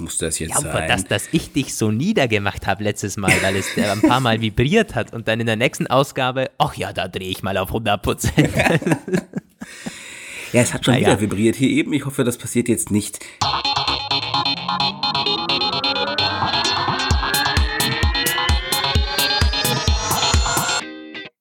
muss das jetzt ja, sein? aber dass, dass ich dich so niedergemacht habe letztes Mal, weil es äh, ein paar Mal vibriert hat und dann in der nächsten Ausgabe, ach ja, da drehe ich mal auf 100 Prozent. ja, es hat schon Na wieder ja. vibriert hier eben. Ich hoffe, das passiert jetzt nicht.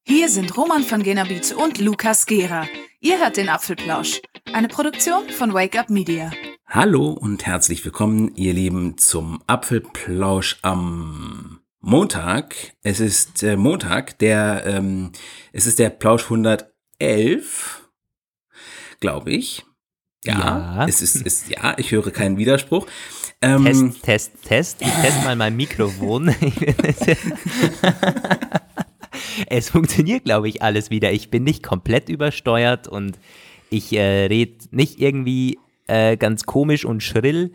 Hier sind Roman von Genabit und Lukas Gera. Ihr hört den Apfelplausch, eine Produktion von Wake Up Media. Hallo und herzlich willkommen, ihr Lieben, zum Apfelplausch am Montag. Es ist äh, Montag, der, ähm, es ist der Plausch 111, glaube ich. Ja, Ja. es ist, ist, ja, ich höre keinen Widerspruch. Ähm, Test, Test, Test. Ich teste mal mein Mikrofon. es funktioniert, glaube ich, alles wieder. Ich bin nicht komplett übersteuert und ich äh, rede nicht irgendwie äh, ganz komisch und schrill.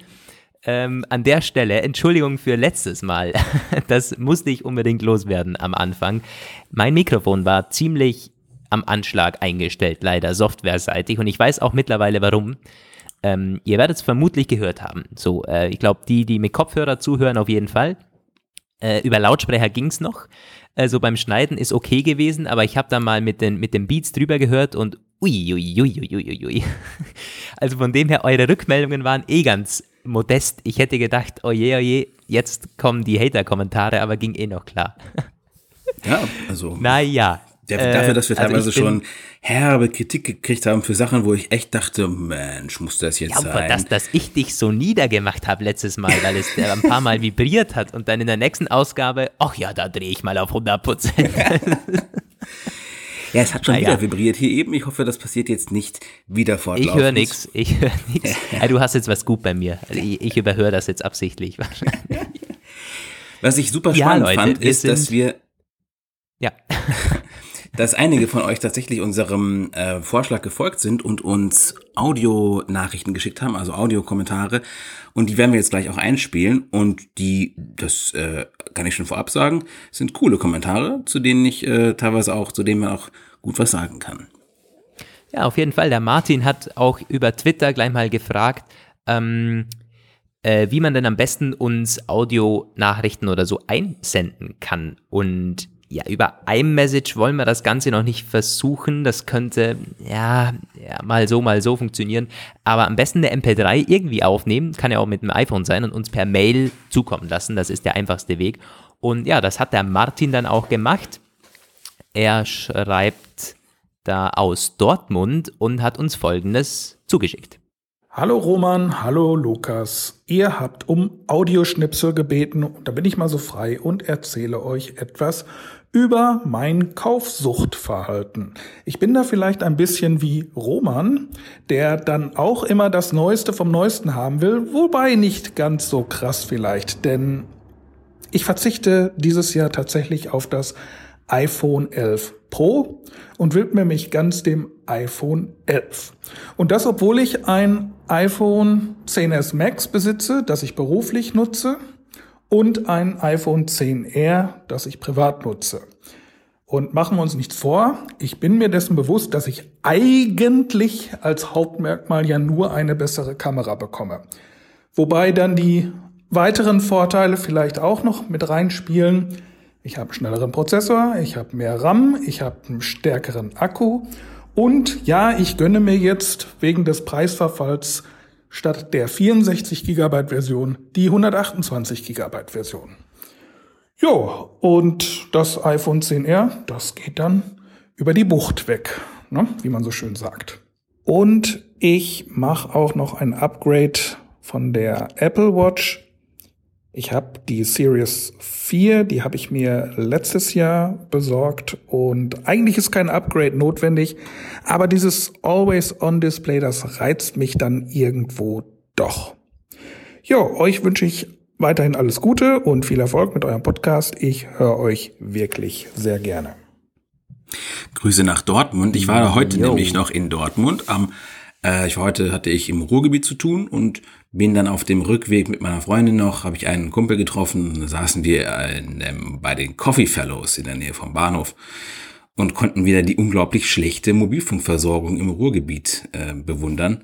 Ähm, an der Stelle, Entschuldigung für letztes Mal, das musste ich unbedingt loswerden am Anfang. Mein Mikrofon war ziemlich am Anschlag eingestellt, leider softwareseitig und ich weiß auch mittlerweile warum. Ähm, ihr werdet es vermutlich gehört haben. So, äh, ich glaube, die, die mit Kopfhörer zuhören, auf jeden Fall. Äh, über Lautsprecher ging's noch. Also beim Schneiden ist okay gewesen, aber ich habe da mal mit den, mit den Beats drüber gehört und ui, ui, ui, ui, ui, ui. Also von dem her, eure Rückmeldungen waren eh ganz modest. Ich hätte gedacht, oje, oje, jetzt kommen die Hater-Kommentare, aber ging eh noch klar. ja, also. Naja. Der, äh, dafür, dass wir also teilweise bin- schon herbe Kritik gekriegt haben für Sachen, wo ich echt dachte, Mensch, muss das jetzt Ja, aber sein? dass, dass ich dich so niedergemacht habe letztes Mal, weil es ein paar Mal vibriert hat und dann in der nächsten Ausgabe, ach ja, da drehe ich mal auf 100 Prozent. ja, es hat schon Na wieder ja. vibriert hier eben. Ich hoffe, das passiert jetzt nicht wieder Ich fortlaufend. höre nichts, ich höre nichts. Ja, du hast jetzt was gut bei mir. Also ich, ich überhöre das jetzt absichtlich. Was ich super Ja, spannend Leute, fand, ist, dass wir, Ja, dass einige von euch tatsächlich unserem äh, Vorschlag gefolgt sind und uns Audionachrichten geschickt haben, also Audiokommentare. Und die werden wir jetzt gleich auch einspielen. Und die, das äh, kann ich schon vorab sagen, sind coole Kommentare, zu denen ich äh, teilweise auch, zu denen man auch gut was sagen kann. ja, auf jeden Fall. Der Martin hat auch über Twitter gleich mal gefragt, ähm, äh, wie man denn am besten uns Audionachrichten oder so einsenden kann. Und ja, über iMessage wollen wir das Ganze noch nicht versuchen. Das könnte ja, ja mal so, mal so funktionieren. Aber am besten eine MP3 irgendwie aufnehmen, kann ja auch mit dem iPhone sein und uns per Mail zukommen lassen. Das ist der einfachste Weg. Und ja, das hat der Martin dann auch gemacht. Er schreibt da aus Dortmund und hat uns Folgendes zugeschickt. Hallo Roman, hallo Lukas. Ihr habt um Audioschnipsel gebeten und da bin ich mal so frei und erzähle euch etwas über mein Kaufsuchtverhalten. Ich bin da vielleicht ein bisschen wie Roman, der dann auch immer das Neueste vom Neuesten haben will, wobei nicht ganz so krass vielleicht, denn ich verzichte dieses Jahr tatsächlich auf das iPhone 11 Pro und widme mich ganz dem iPhone 11. Und das, obwohl ich ein iPhone 10s Max besitze, das ich beruflich nutze, und ein iPhone 10R, das ich privat nutze. Und machen wir uns nichts vor, ich bin mir dessen bewusst, dass ich eigentlich als Hauptmerkmal ja nur eine bessere Kamera bekomme. Wobei dann die weiteren Vorteile vielleicht auch noch mit reinspielen. Ich habe einen schnelleren Prozessor, ich habe mehr RAM, ich habe einen stärkeren Akku und ja, ich gönne mir jetzt wegen des Preisverfalls statt der 64 GB Version die 128 GB Version. Jo, und das iPhone 10R, das geht dann über die Bucht weg, ne? wie man so schön sagt. Und ich mache auch noch ein Upgrade von der Apple Watch. Ich habe die Series 4, die habe ich mir letztes Jahr besorgt und eigentlich ist kein Upgrade notwendig, aber dieses Always-On-Display, das reizt mich dann irgendwo doch. Jo, euch wünsche ich weiterhin alles Gute und viel Erfolg mit eurem Podcast. Ich höre euch wirklich sehr gerne. Grüße nach Dortmund. Ich war heute Jo. nämlich noch in Dortmund. Am, äh, ich, heute hatte ich im Ruhrgebiet zu tun und bin dann auf dem Rückweg mit meiner Freundin noch, habe ich einen Kumpel getroffen, da saßen wir in, ähm, bei den Coffee Fellows in der Nähe vom Bahnhof und konnten wieder die unglaublich schlechte Mobilfunkversorgung im Ruhrgebiet äh, bewundern.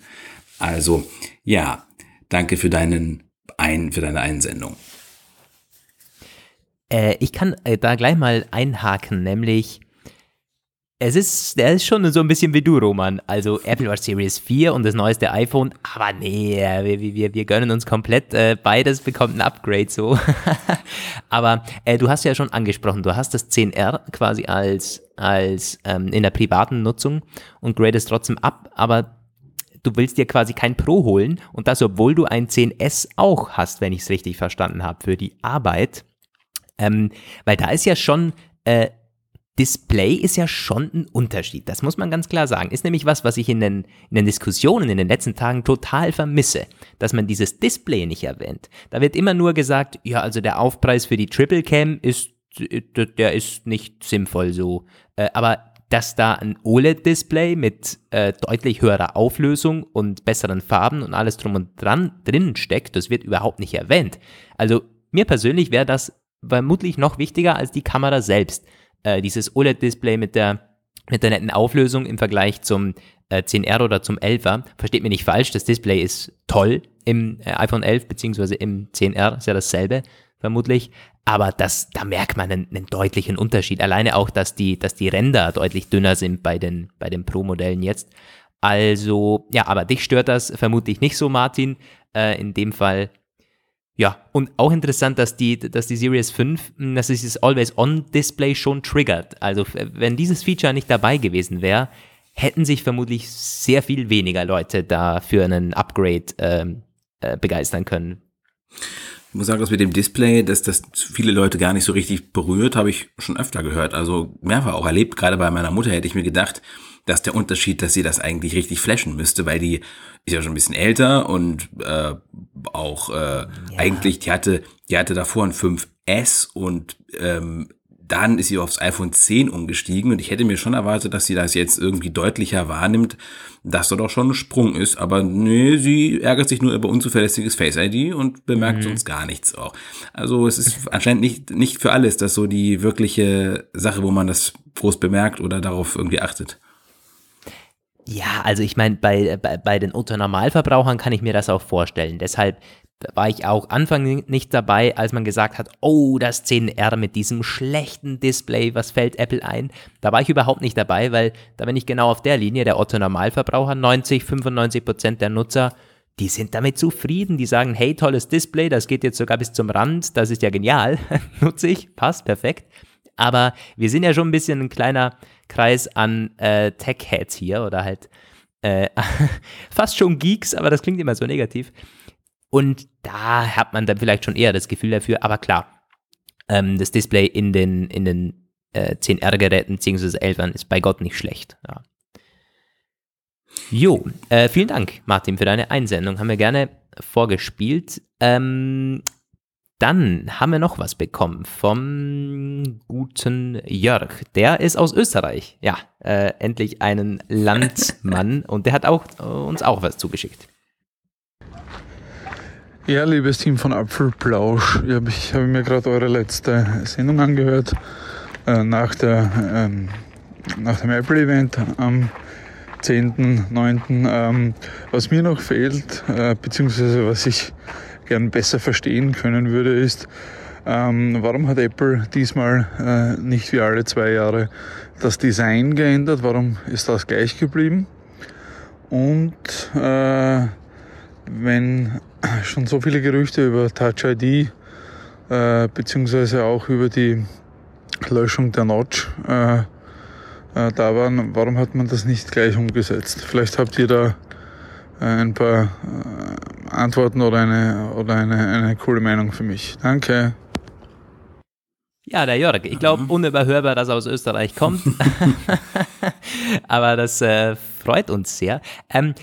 Also ja, danke für deinen ein für deine Einsendung? Äh, ich kann äh, da gleich mal einhaken, nämlich es ist, der ist schon so ein bisschen wie du, Roman. Also Apple Watch Series 4 und das neueste iPhone, aber nee, wir, wir, wir gönnen uns komplett, äh, beides bekommt ein Upgrade so. aber äh, du hast ja schon angesprochen, du hast das 10R quasi als, als ähm, in der privaten Nutzung und gradest trotzdem ab, aber du willst dir quasi kein Pro holen und das, obwohl du ein 10S auch hast, wenn ich es richtig verstanden habe, für die Arbeit. Ähm, weil da ist ja schon äh, Display ist ja schon ein Unterschied. Das muss man ganz klar sagen. Ist nämlich was, was ich in den, in den Diskussionen in den letzten Tagen total vermisse, dass man dieses Display nicht erwähnt. Da wird immer nur gesagt, ja, also der Aufpreis für die Triple Cam ist, der ist nicht sinnvoll so. Äh, aber dass da ein OLED-Display mit äh, deutlich höherer Auflösung und besseren Farben und alles drum und dran drinnen steckt, das wird überhaupt nicht erwähnt. Also mir persönlich wäre das vermutlich noch wichtiger als die Kamera selbst äh, dieses OLED-Display mit der, mit der netten Auflösung im Vergleich zum äh, 10R oder zum 11er. Versteht mir nicht falsch, das Display ist toll im äh, iPhone 11 beziehungsweise im 10R, ist ja dasselbe vermutlich. Aber das, da merkt man einen, einen, deutlichen Unterschied. Alleine auch, dass die, dass die Ränder deutlich dünner sind bei den, bei den Pro-Modellen jetzt. Also, ja, aber dich stört das vermutlich nicht so, Martin. Äh, in dem Fall ja, und auch interessant, dass die, dass die Series 5, hm, dass dieses Always-On-Display schon triggert. Also wenn dieses Feature nicht dabei gewesen wäre, hätten sich vermutlich sehr viel weniger Leute da für einen Upgrade ähm, äh, begeistern können. Ich muss sagen, dass mit dem Display, dass das viele Leute gar nicht so richtig berührt, habe ich schon öfter gehört. Also mehrfach auch erlebt. Gerade bei meiner Mutter hätte ich mir gedacht, dass der Unterschied, dass sie das eigentlich richtig flashen müsste, weil die ist ja schon ein bisschen älter und äh, auch äh, ja. eigentlich, die hatte, die hatte davor ein 5S und ähm, dann ist sie aufs iPhone 10 umgestiegen und ich hätte mir schon erwartet, dass sie das jetzt irgendwie deutlicher wahrnimmt, dass da doch schon ein Sprung ist. Aber nee, sie ärgert sich nur über unzuverlässiges Face ID und bemerkt mhm. sonst gar nichts auch. Also es ist anscheinend nicht, nicht für alles das so die wirkliche Sache, wo man das groß bemerkt oder darauf irgendwie achtet. Ja, also ich meine, bei, bei, bei den Otto-Normalverbrauchern kann ich mir das auch vorstellen. Deshalb war ich auch Anfang nicht dabei, als man gesagt hat, oh, das 10R mit diesem schlechten Display, was fällt Apple ein? Da war ich überhaupt nicht dabei, weil da bin ich genau auf der Linie, der Otto-Normalverbraucher, 90, 95 Prozent der Nutzer, die sind damit zufrieden, die sagen, hey, tolles Display, das geht jetzt sogar bis zum Rand, das ist ja genial, nutze ich, passt, perfekt. Aber wir sind ja schon ein bisschen ein kleiner Kreis an äh, Tech-Heads hier oder halt äh, fast schon Geeks, aber das klingt immer so negativ. Und da hat man dann vielleicht schon eher das Gefühl dafür, aber klar, ähm, das Display in den, in den äh, 10R-Geräten bzw. 11ern ist bei Gott nicht schlecht. Ja. Jo, äh, vielen Dank, Martin, für deine Einsendung. Haben wir gerne vorgespielt. Ähm, dann haben wir noch was bekommen vom guten Jörg. Der ist aus Österreich. Ja, äh, endlich einen Landsmann und der hat auch, äh, uns auch was zugeschickt. Ja, liebes Team von Apfelplausch, ich habe hab mir gerade eure letzte Sendung angehört äh, nach, der, ähm, nach dem Apple-Event am 10.9. Ähm, was mir noch fehlt, äh, beziehungsweise was ich gern besser verstehen können würde, ist, ähm, warum hat Apple diesmal äh, nicht wie alle zwei Jahre das Design geändert? Warum ist das gleich geblieben? Und äh, wenn schon so viele Gerüchte über Touch ID äh, beziehungsweise auch über die Löschung der Notch äh, äh, da waren, warum hat man das nicht gleich umgesetzt? Vielleicht habt ihr da äh, ein paar äh, Antworten oder eine, oder eine, eine coole Meinung für mich. Danke. Ja, der Jörg. Ich glaube, mhm. unüberhörbar, dass er aus Österreich kommt. Aber das äh, freut uns sehr. Ähm,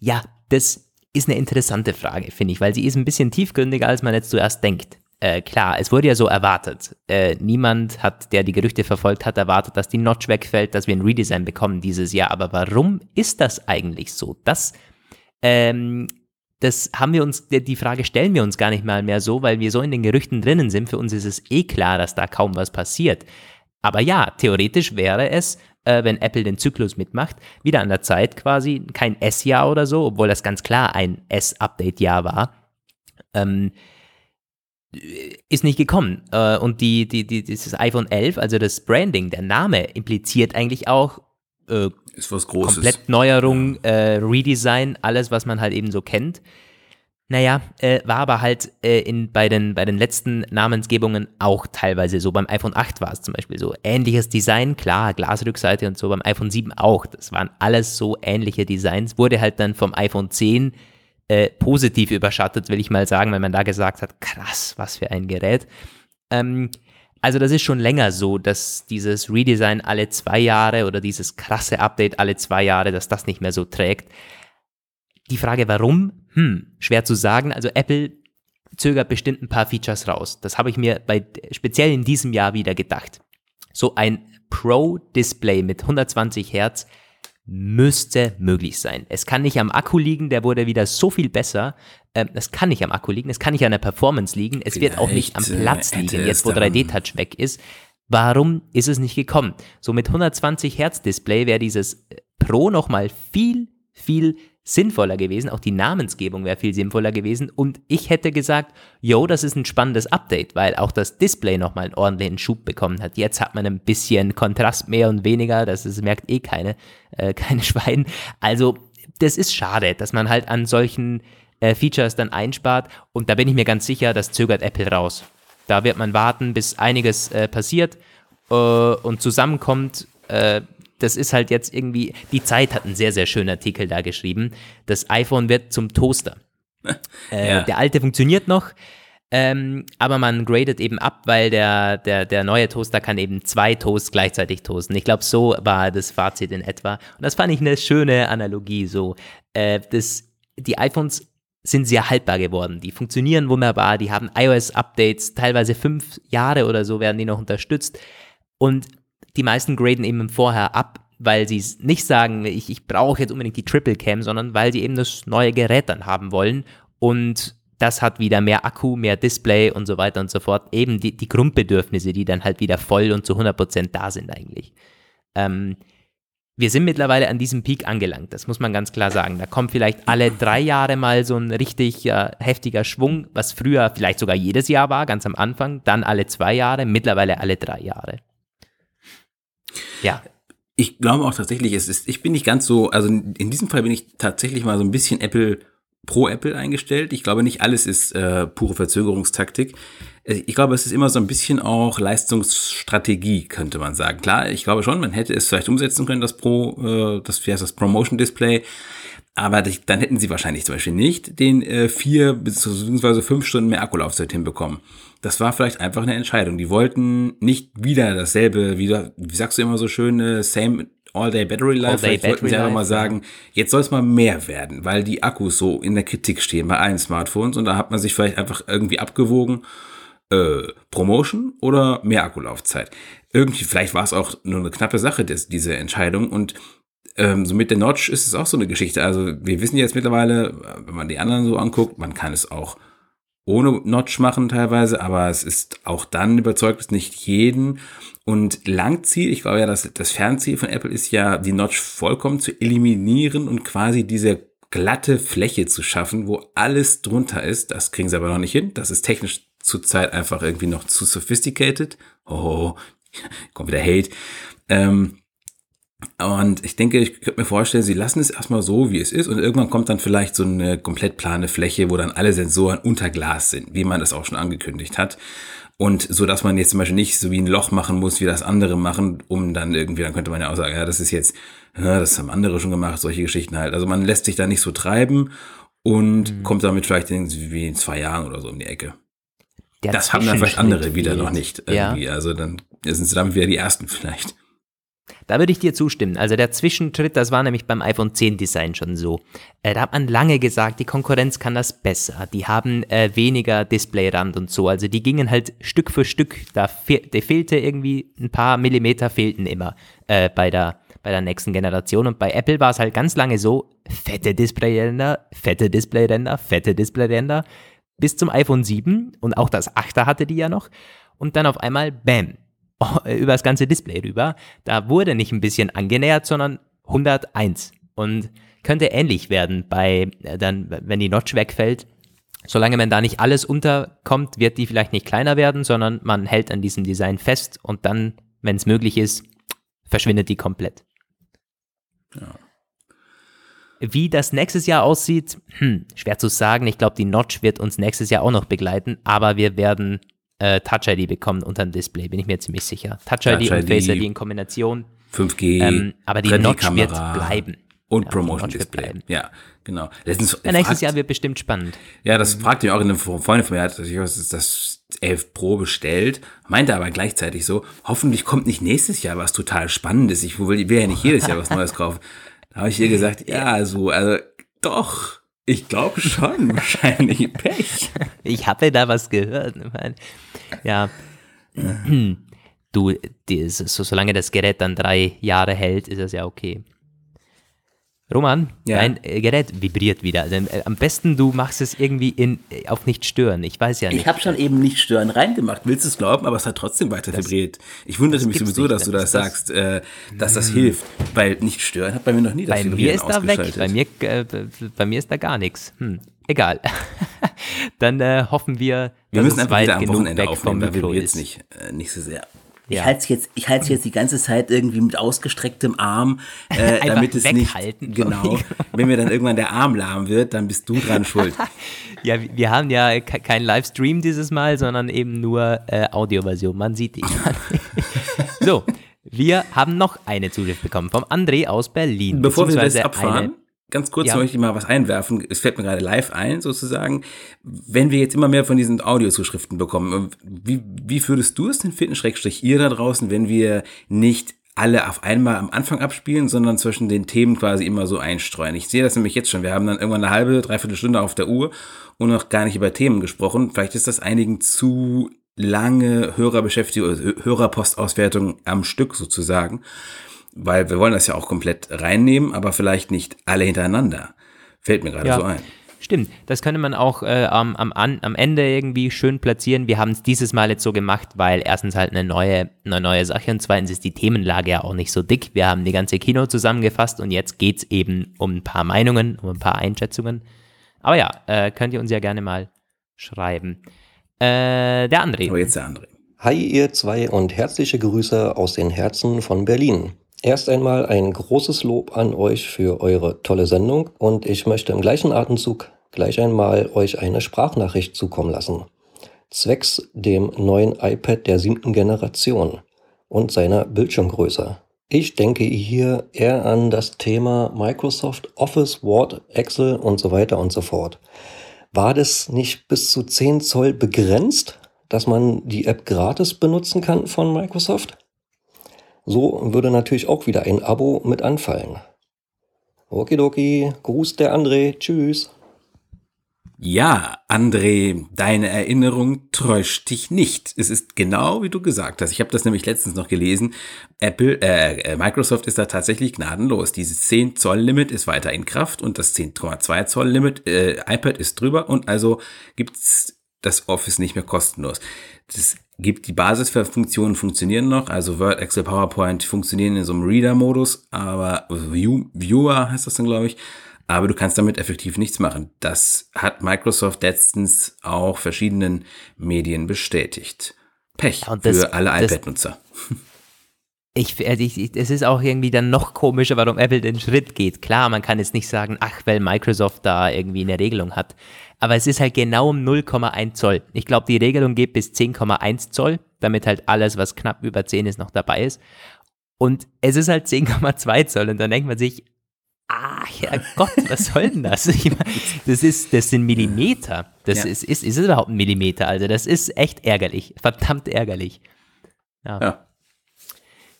ja, das ist eine interessante Frage, finde ich, weil sie ist ein bisschen tiefgründiger, als man jetzt zuerst denkt. Äh, klar, es wurde ja so erwartet. Äh, niemand hat, der die Gerüchte verfolgt hat, erwartet, dass die Notch wegfällt, dass wir ein Redesign bekommen dieses Jahr. Aber warum ist das eigentlich so? Das ähm, das haben wir uns, die Frage stellen wir uns gar nicht mal mehr so, weil wir so in den Gerüchten drinnen sind. Für uns ist es eh klar, dass da kaum was passiert. Aber ja, theoretisch wäre es, äh, wenn Apple den Zyklus mitmacht, wieder an der Zeit quasi, kein S-Jahr oder so, obwohl das ganz klar ein S-Update-Jahr war, Ähm, ist nicht gekommen. Äh, und die, die, die, dieses iPhone 11, also das Branding, der Name, impliziert eigentlich auch äh, ist was Großes. komplett Neuerung, äh, Redesign, alles, was man halt eben so kennt. Naja, äh, war aber halt äh, in, bei, den, bei den letzten Namensgebungen auch teilweise so. Beim iPhone 8 war es zum Beispiel so. Ähnliches Design, klar, Glasrückseite und so. Beim iPhone 7 auch. Das waren alles so ähnliche Designs. Wurde halt dann vom iPhone 10 äh, positiv überschattet, will ich mal sagen, weil man da gesagt hat, krass, was für ein Gerät. Ähm, also das ist schon länger so, dass dieses Redesign alle zwei Jahre oder dieses krasse Update alle zwei Jahre, dass das nicht mehr so trägt. Die Frage, warum? Hm, schwer zu sagen. Also Apple zögert bestimmt ein paar Features raus. Das habe ich mir bei, speziell in diesem Jahr wieder gedacht. So ein Pro-Display mit 120 Hertz müsste möglich sein. Es kann nicht am Akku liegen, der wurde wieder so viel besser. Ähm, es kann nicht am Akku liegen, es kann nicht an der Performance liegen, es wird auch nicht am Vielleicht, Platz äh, hätte liegen, jetzt wo es dann- 3D-Touch weg ist. Warum ist es nicht gekommen? So mit 120 Hertz Display wäre dieses äh, Pro nochmal viel, viel sinnvoller gewesen. Auch die Namensgebung wäre viel sinnvoller gewesen. Und ich hätte gesagt, yo, das ist ein spannendes Update, weil auch das Display nochmal einen ordentlichen Schub bekommen hat. Jetzt hat man ein bisschen Kontrast mehr und weniger. Das ist, merkt eh keine, äh, keine Schwein. Also, das ist schade, dass man halt an solchen äh, Features dann einspart. Und da bin ich mir ganz sicher, das zögert Apple raus. Da wird man warten, bis einiges äh, passiert äh, und zusammenkommt. Das ist halt jetzt irgendwie, die Zeit hat einen sehr, sehr schönen Artikel da geschrieben. Das iPhone wird zum Toaster. Äh, Ja. Der alte funktioniert noch, ähm, aber man gradet eben ab, weil der, der, der neue Toaster kann eben zwei Toasts gleichzeitig toasten. Ich glaube, so war das Fazit in etwa. Und das fand ich eine schöne Analogie. So, äh, das, die iPhones sind sehr haltbar geworden. Die funktionieren wunderbar, die haben iOS-Updates, teilweise fünf Jahre oder so werden die noch unterstützt. Und die meisten graden eben vorher ab, weil sie nicht sagen, ich, ich brauche jetzt unbedingt die Triple Cam, sondern weil sie eben das neue Gerät dann haben wollen. Und das hat wieder mehr Akku, mehr Display und so weiter und so fort. Eben die, die Grundbedürfnisse, die dann halt wieder voll und zu 100% da sind eigentlich. Ähm, wir sind mittlerweile an diesem Peak angelangt, das muss man ganz klar sagen. Da kommt vielleicht alle drei Jahre mal so ein richtig äh, heftiger Schwung, was früher vielleicht sogar jedes Jahr war, ganz am Anfang, dann alle zwei Jahre, mittlerweile alle drei Jahre. Ja, Ich glaube auch tatsächlich, es ist, ich bin nicht ganz so, also in diesem Fall bin ich tatsächlich mal so ein bisschen Apple pro Apple eingestellt. Ich glaube nicht alles ist äh, pure Verzögerungstaktik. Äh, Ich glaube, es ist immer so ein bisschen auch Leistungsstrategie, könnte man sagen. Klar, ich glaube schon, man hätte es vielleicht umsetzen können, das Pro, äh, das, wie heißt das, Promotion Display. Aber dann hätten sie wahrscheinlich zum Beispiel nicht den äh, vier bzw. fünf Stunden mehr Akkulaufzeit hinbekommen. Das war vielleicht einfach eine Entscheidung. Die wollten nicht wieder dasselbe, wieder, wie sagst du immer so schön, äh, same all-day battery life. All-day vielleicht wollten sie einfach mal sagen, jetzt soll es mal mehr werden, weil die Akkus so in der Kritik stehen bei allen Smartphones und da hat man sich vielleicht einfach irgendwie abgewogen, äh, Promotion oder mehr Akkulaufzeit. Irgendwie, vielleicht war es auch nur eine knappe Sache, das, diese Entscheidung und ähm, so mit der Notch ist es auch so eine Geschichte. Also wir wissen jetzt mittlerweile, wenn man die anderen so anguckt, man kann es auch ohne Notch machen teilweise, aber es ist auch dann überzeugt es nicht jeden. Und Langziel, ich glaube ja, das, das Fernziel von Apple ist ja, die Notch vollkommen zu eliminieren und quasi diese glatte Fläche zu schaffen, wo alles drunter ist. Das kriegen sie aber noch nicht hin. Das ist technisch zurzeit einfach irgendwie noch zu sophisticated. Oh, kommt wieder Hate. Ähm, und ich denke, ich könnte mir vorstellen, sie lassen es erstmal so, wie es ist, und irgendwann kommt dann vielleicht so eine komplett plane Fläche, wo dann alle Sensoren unter Glas sind, wie man das auch schon angekündigt hat. Und so, dass man jetzt zum Beispiel nicht so wie ein Loch machen muss, wie das andere machen, um dann irgendwie, dann könnte man ja auch sagen, ja, das ist jetzt, ja, das haben andere schon gemacht, solche Geschichten halt. Also man lässt sich da nicht so treiben und kommt damit vielleicht in, wie in zwei Jahren oder so um die Ecke. der das haben dann vielleicht andere wieder noch nicht Ja. irgendwie. Also dann sind sie damit wieder die ersten vielleicht. Da würde ich dir zustimmen. Also der Zwischenschritt, das war nämlich beim iPhone 10 Design schon so. Äh, da hat man lange gesagt, die Konkurrenz kann das besser. Die haben äh, weniger Displayrand und so. Also die gingen halt Stück für Stück. Da, fe da fehlte irgendwie ein paar Millimeter fehlten immer äh, bei der bei der nächsten Generation. Und bei Apple war es halt ganz lange so, fette Displayränder, fette Displayränder, fette Displayränder, bis zum iPhone 7 und auch das 8er hatte die ja noch. Und dann auf einmal, bam, über das ganze Display rüber. Da wurde nicht ein bisschen angenähert, sondern 101. Und könnte ähnlich werden bei, äh, dann, wenn die Notch wegfällt, solange man da nicht alles unterkommt, wird die vielleicht nicht kleiner werden, sondern man hält an diesem Design fest und dann, wenn es möglich ist, verschwindet die komplett. Ja. Wie das nächstes Jahr aussieht, hm, schwer zu sagen. Ich glaube, die Notch wird uns nächstes Jahr auch noch begleiten, aber wir werden äh, Touch ID bekommen unter dem Display, bin ich mir ziemlich sicher. Touch ID Touch und Face ID in Kombination. 5G, ähm, aber die Notch wird bleiben. Und ja, Promotion Display. Ja, genau. Letztens ja, nächstes Jahr wird bestimmt spannend. Ja, das fragte mich auch eine Freundin von mir, hat das 11 Pro bestellt, meinte aber gleichzeitig so, hoffentlich kommt nicht nächstes Jahr was total Spannendes. Ich will, will ja nicht jedes Jahr was Neues kaufen. Da habe ich ihr gesagt, ja, so, also doch. Ich glaube schon, wahrscheinlich Pech. Ich habe da was gehört. Ja. Du, die, so, solange das Gerät dann drei Jahre hält, ist das ja okay. Roman, ja. dein äh, Gerät vibriert wieder. Also, äh, am besten du machst es irgendwie in, äh, auf nicht stören. Ich weiß ja nicht. Ich habe schon eben nicht stören reingemacht. Willst du es glauben? Aber es hat trotzdem weiter das, vibriert. Ich wunderte mich sowieso, nicht. dass du das, das sagst, äh, dass das hilft. Weil nicht stören hat bei mir noch nie das Bei mir ist da weg. Bei mir, äh, bei mir ist da gar nichts. Hm. Egal. Dann äh, hoffen wir, wir müssen einfach wieder am Wochenende aufnehmen, weil wir jetzt nicht, nicht so sehr. Ich ja. halte es jetzt, ich halte jetzt die ganze Zeit irgendwie mit ausgestrecktem Arm, äh, damit es weghalten. nicht genau. Wenn mir dann irgendwann der Arm lahm wird, dann bist du dran schuld. ja, wir haben ja kein Livestream dieses Mal, sondern eben nur äh, Audioversion. Man sieht dich. so, wir haben noch eine Zuschrift bekommen vom André aus Berlin. Bevor wir das abfahren. Ganz kurz ja. möchte ich mal was einwerfen. Es fällt mir gerade live ein, sozusagen. Wenn wir jetzt immer mehr von diesen Audiozuschriften bekommen, wie, wie würdest du es denn finden, Schrägstrich ihr da draußen, wenn wir nicht alle auf einmal am Anfang abspielen, sondern zwischen den Themen quasi immer so einstreuen. Ich sehe das nämlich jetzt schon. Wir haben dann irgendwann eine halbe, dreiviertel Stunde auf der Uhr und noch gar nicht über Themen gesprochen. Vielleicht ist das einigen zu lange Hörerbeschäftigung, Hörerpostauswertung am Stück sozusagen weil wir wollen das ja auch komplett reinnehmen, aber vielleicht nicht alle hintereinander. Fällt mir gerade ja. so ein. Stimmt, das könnte man auch äh, am, am, am Ende irgendwie schön platzieren. Wir haben es dieses Mal jetzt so gemacht, weil erstens halt eine neue, eine neue Sache und zweitens ist die Themenlage ja auch nicht so dick. Wir haben die ganze Kino zusammengefasst und jetzt geht es eben um ein paar Meinungen, um ein paar Einschätzungen. Aber ja, äh, könnt ihr uns ja gerne mal schreiben. Äh, der André. Aber jetzt der André. Hi ihr zwei und herzliche Grüße aus den Herzen von Berlin. Erst einmal ein großes Lob an euch für eure tolle Sendung und ich möchte im gleichen Atemzug gleich einmal euch eine Sprachnachricht zukommen lassen. Zwecks dem neuen iPad der siebten Generation und seiner Bildschirmgröße. Ich denke hier eher an das Thema Microsoft Office, Word, Excel und so weiter und so fort. War das nicht bis zu 10 Zoll begrenzt, dass man die App gratis benutzen kann von Microsoft? So würde natürlich auch wieder ein Abo mit anfallen. Okidoki, Gruß der André, tschüss. Ja, André, deine Erinnerung täuscht dich nicht. Es ist genau wie du gesagt hast. Ich habe das nämlich letztens noch gelesen. Apple, äh, äh Microsoft ist da tatsächlich gnadenlos. Dieses 10 Zoll Limit ist weiter in Kraft und das 10,2 Zoll Limit äh, iPad ist drüber und also gibt's das Office nicht mehr kostenlos. Das gibt die Basisfunktionen funktionieren noch, also Word, Excel, PowerPoint funktionieren in so einem Reader-Modus, aber also View, Viewer heißt das dann, glaube ich. Aber du kannst damit effektiv nichts machen. Das hat Microsoft letztens auch verschiedenen Medien bestätigt. Pech ja, das, für alle iPad-Nutzer. Ich, also ich, es ist auch irgendwie dann noch komischer, warum Apple den Schritt geht. Klar, man kann jetzt nicht sagen, ach, weil Microsoft da irgendwie eine Regelung hat. Aber es ist halt genau um 0,1 Zoll. Ich glaube, die Regelung geht bis 10,1 Zoll, damit halt alles, was knapp über 10 ist, noch dabei ist. Und es ist halt 10,2 Zoll. Und dann denkt man sich, ach ja Gott, was soll denn das? Ich mein, das, ist, das sind Millimeter. Das ja. ist, ist, ist überhaupt ein Millimeter. Also das ist echt ärgerlich. Verdammt ärgerlich. ja. ja.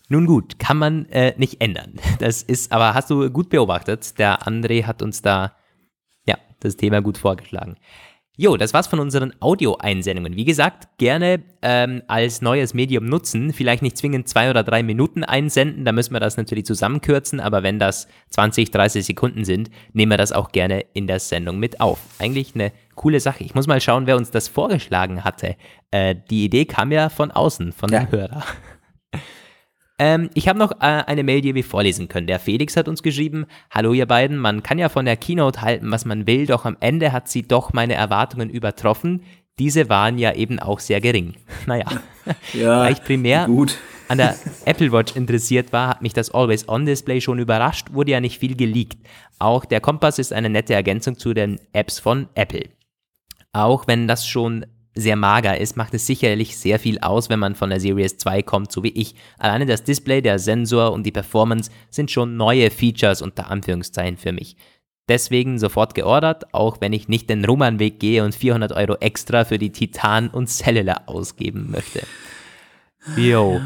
Nun gut, kann man äh, nicht ändern. Das ist, aber hast du gut beobachtet. Der André hat uns da ja das Thema gut vorgeschlagen. Jo, das war's von unseren Audio-Einsendungen. Wie gesagt, gerne ähm, als neues Medium nutzen. Vielleicht nicht zwingend zwei oder drei Minuten einsenden, da müssen wir das natürlich zusammenkürzen, aber wenn das 20, 30 Sekunden sind, nehmen wir das auch gerne in der Sendung mit auf. Eigentlich eine coole Sache. Ich muss mal schauen, wer uns das vorgeschlagen hatte. Äh, die Idee kam ja von außen, von ja. dem Hörer. Ähm, ich habe noch äh, eine Mail, die wir vorlesen können. Der Felix hat uns geschrieben, hallo ihr beiden, man kann ja von der Keynote halten, was man will, doch am Ende hat sie doch meine Erwartungen übertroffen. Diese waren ja eben auch sehr gering. Naja, Ja, da ich primär gut. an der Apple Watch interessiert war, hat mich das Always-On-Display schon überrascht, wurde ja nicht viel geleakt. Auch der Kompass ist eine nette Ergänzung zu den Apps von Apple. Auch wenn das schon sehr mager ist, macht es sicherlich sehr viel aus, wenn man von der Series 2 kommt, so wie ich. Alleine das Display, der Sensor und die Performance sind schon neue Features unter Anführungszeichen für mich. Deswegen sofort geordert, auch wenn ich nicht den Roman-Weg gehe und 400 Euro extra für die Titan und Cellular ausgeben möchte. Jo.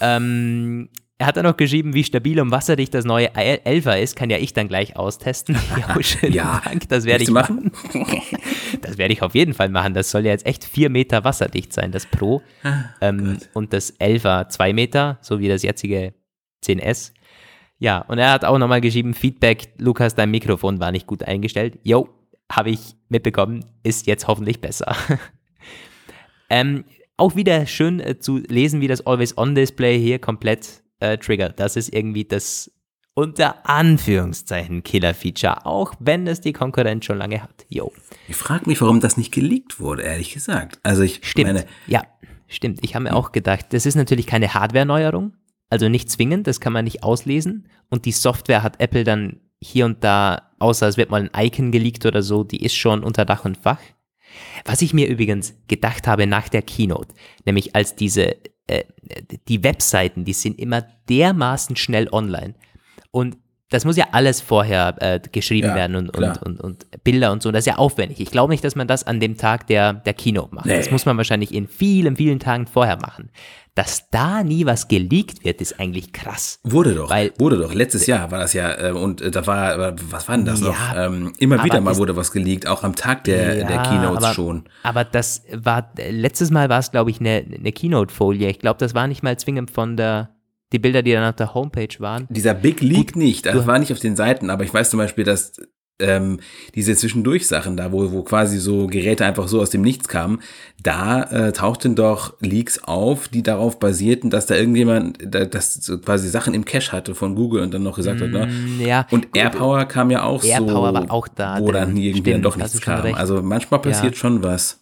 Ähm, er hat dann noch geschrieben, wie stabil und wasserdicht das neue 11er ist, kann ja ich dann gleich austesten. Jo, schönen Ja. Dank, das werde ich du machen. Das werde ich auf jeden Fall machen. Das soll ja jetzt echt vier Meter wasserdicht sein, das Pro. ähm, und das 11er zwei Meter, so wie das jetzige 10S. Ja, und er hat auch nochmal geschrieben, Feedback, Lukas, dein Mikrofon war nicht gut eingestellt. Jo, habe ich mitbekommen, ist jetzt hoffentlich besser. ähm, auch wieder schön äh, zu lesen, wie das Always-On-Display hier komplett äh, triggert. Das ist irgendwie das unter Anführungszeichen Killer-Feature, auch wenn es die Konkurrenz schon lange hat. Jo. Ich frage mich, warum das nicht geleakt wurde, ehrlich gesagt. Also ich Stimmt. meine, ja, stimmt. Ich habe mir auch gedacht, das ist natürlich keine Hardware-Neuerung, also nicht zwingend, das kann man nicht auslesen. Und die Software hat Apple dann hier und da, außer es wird mal ein Icon geleakt oder so, die ist schon unter Dach und Fach. Was ich mir übrigens gedacht habe nach der Keynote, nämlich als diese, äh, die Webseiten, die sind immer dermaßen schnell online. Und das muss ja alles vorher äh, geschrieben Ja, werden und, und, und, und Bilder und so. Das ist ja aufwendig. Ich glaube nicht, dass man das an dem Tag der, der Keynote macht. Nee. Das muss man wahrscheinlich in vielen, vielen Tagen vorher machen. Dass da nie was geleakt wird, ist eigentlich krass. Wurde doch, Weil- wurde doch. Letztes Jahr war das ja, äh, und äh, da war, was war denn das Ja, noch? Ähm, immer wieder mal wurde was geleakt, auch am Tag der, der Ja, Keynotes aber, schon. Aber das war, letztes Mal war es, glaube ich, eine, eine Keynote-Folie. Ich glaube, das war nicht mal zwingend von der, die Bilder, die dann auf der Homepage waren. Dieser Big Leak Gut, nicht, das du- war nicht auf den Seiten, aber ich weiß zum Beispiel, dass ähm, diese Zwischendurch-Sachen da, wo, wo quasi so Geräte einfach so aus dem Nichts kamen, da äh, tauchten doch Leaks auf, die darauf basierten, dass da irgendjemand, da, das so quasi Sachen im Cache hatte von Google und dann noch gesagt hat, ne? Mm, Ja, Und AirPower kam ja auch AirPower so, war auch da wo dann irgendwie Stimmt, dann doch nichts kam. recht. Also manchmal passiert Ja. schon was.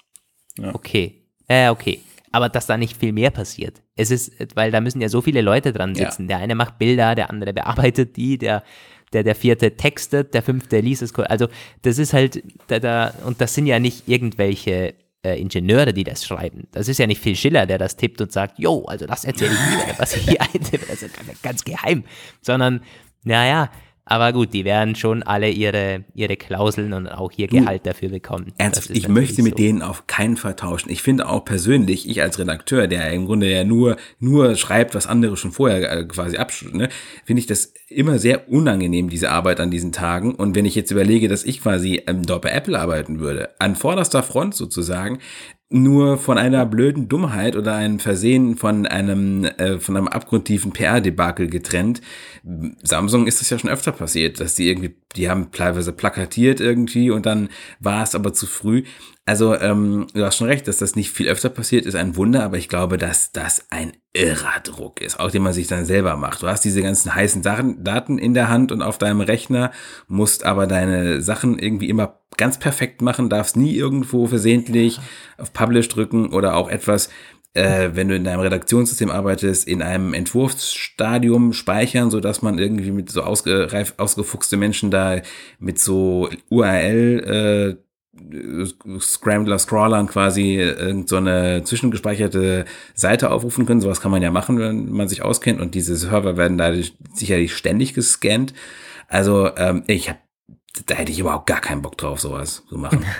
Okay. Äh, okay. Aber dass da nicht viel mehr passiert. Es ist, weil da müssen ja so viele Leute dran Ja. sitzen. Der eine macht Bilder, der andere bearbeitet die, der, der, der vierte textet, der fünfte liest es. Also, das ist halt, da, da, und das sind ja nicht irgendwelche äh, Ingenieure, die das schreiben. Das ist ja nicht Phil Schiller, der das tippt und sagt, yo, also das erzähle ich niemandem, was ich hier eintippe, das ist ganz geheim. Sondern, naja, aber gut, die werden schon alle ihre, ihre Klauseln und auch ihr Gehalt dafür bekommen. Ernsthaft, ich möchte mit so. denen auf keinen Fall tauschen. Ich finde auch persönlich, ich als Redakteur, der im Grunde ja nur, nur schreibt, was andere schon vorher äh, quasi absch, ne, finde ich das immer sehr unangenehm, diese Arbeit an diesen Tagen. Und wenn ich jetzt überlege, dass ich quasi ähm, dort bei Apple arbeiten würde, an vorderster Front sozusagen, nur von einer blöden Dummheit oder einem Versehen von einem, äh, von einem abgrundtiefen PR-Debakel getrennt. Samsung ist das ja schon öfter passiert, dass die irgendwie, die haben teilweise plakatiert irgendwie und dann war es aber zu früh. Also, ähm, du hast schon recht, dass das nicht viel öfter passiert, ist ein Wunder, aber ich glaube, dass das ein irrer Druck ist, auch den man sich dann selber macht. Du hast diese ganzen heißen Daten in der Hand und auf deinem Rechner, musst aber deine Sachen irgendwie immer ganz perfekt machen, darfst nie irgendwo versehentlich auf Publish drücken oder auch etwas, äh, wenn du in deinem Redaktionssystem arbeitest, in einem Entwurfsstadium speichern, so dass man irgendwie mit so ausgereif, ausgefuchste Menschen da mit so URL äh, Scrambler, Scrollern quasi irgend so eine zwischengespeicherte Seite aufrufen können. Sowas kann man ja machen, wenn man sich auskennt. Und diese Server werden dadurch sicherlich ständig gescannt. Also ähm, ich habe, da hätte ich überhaupt gar keinen Bock drauf, sowas zu machen.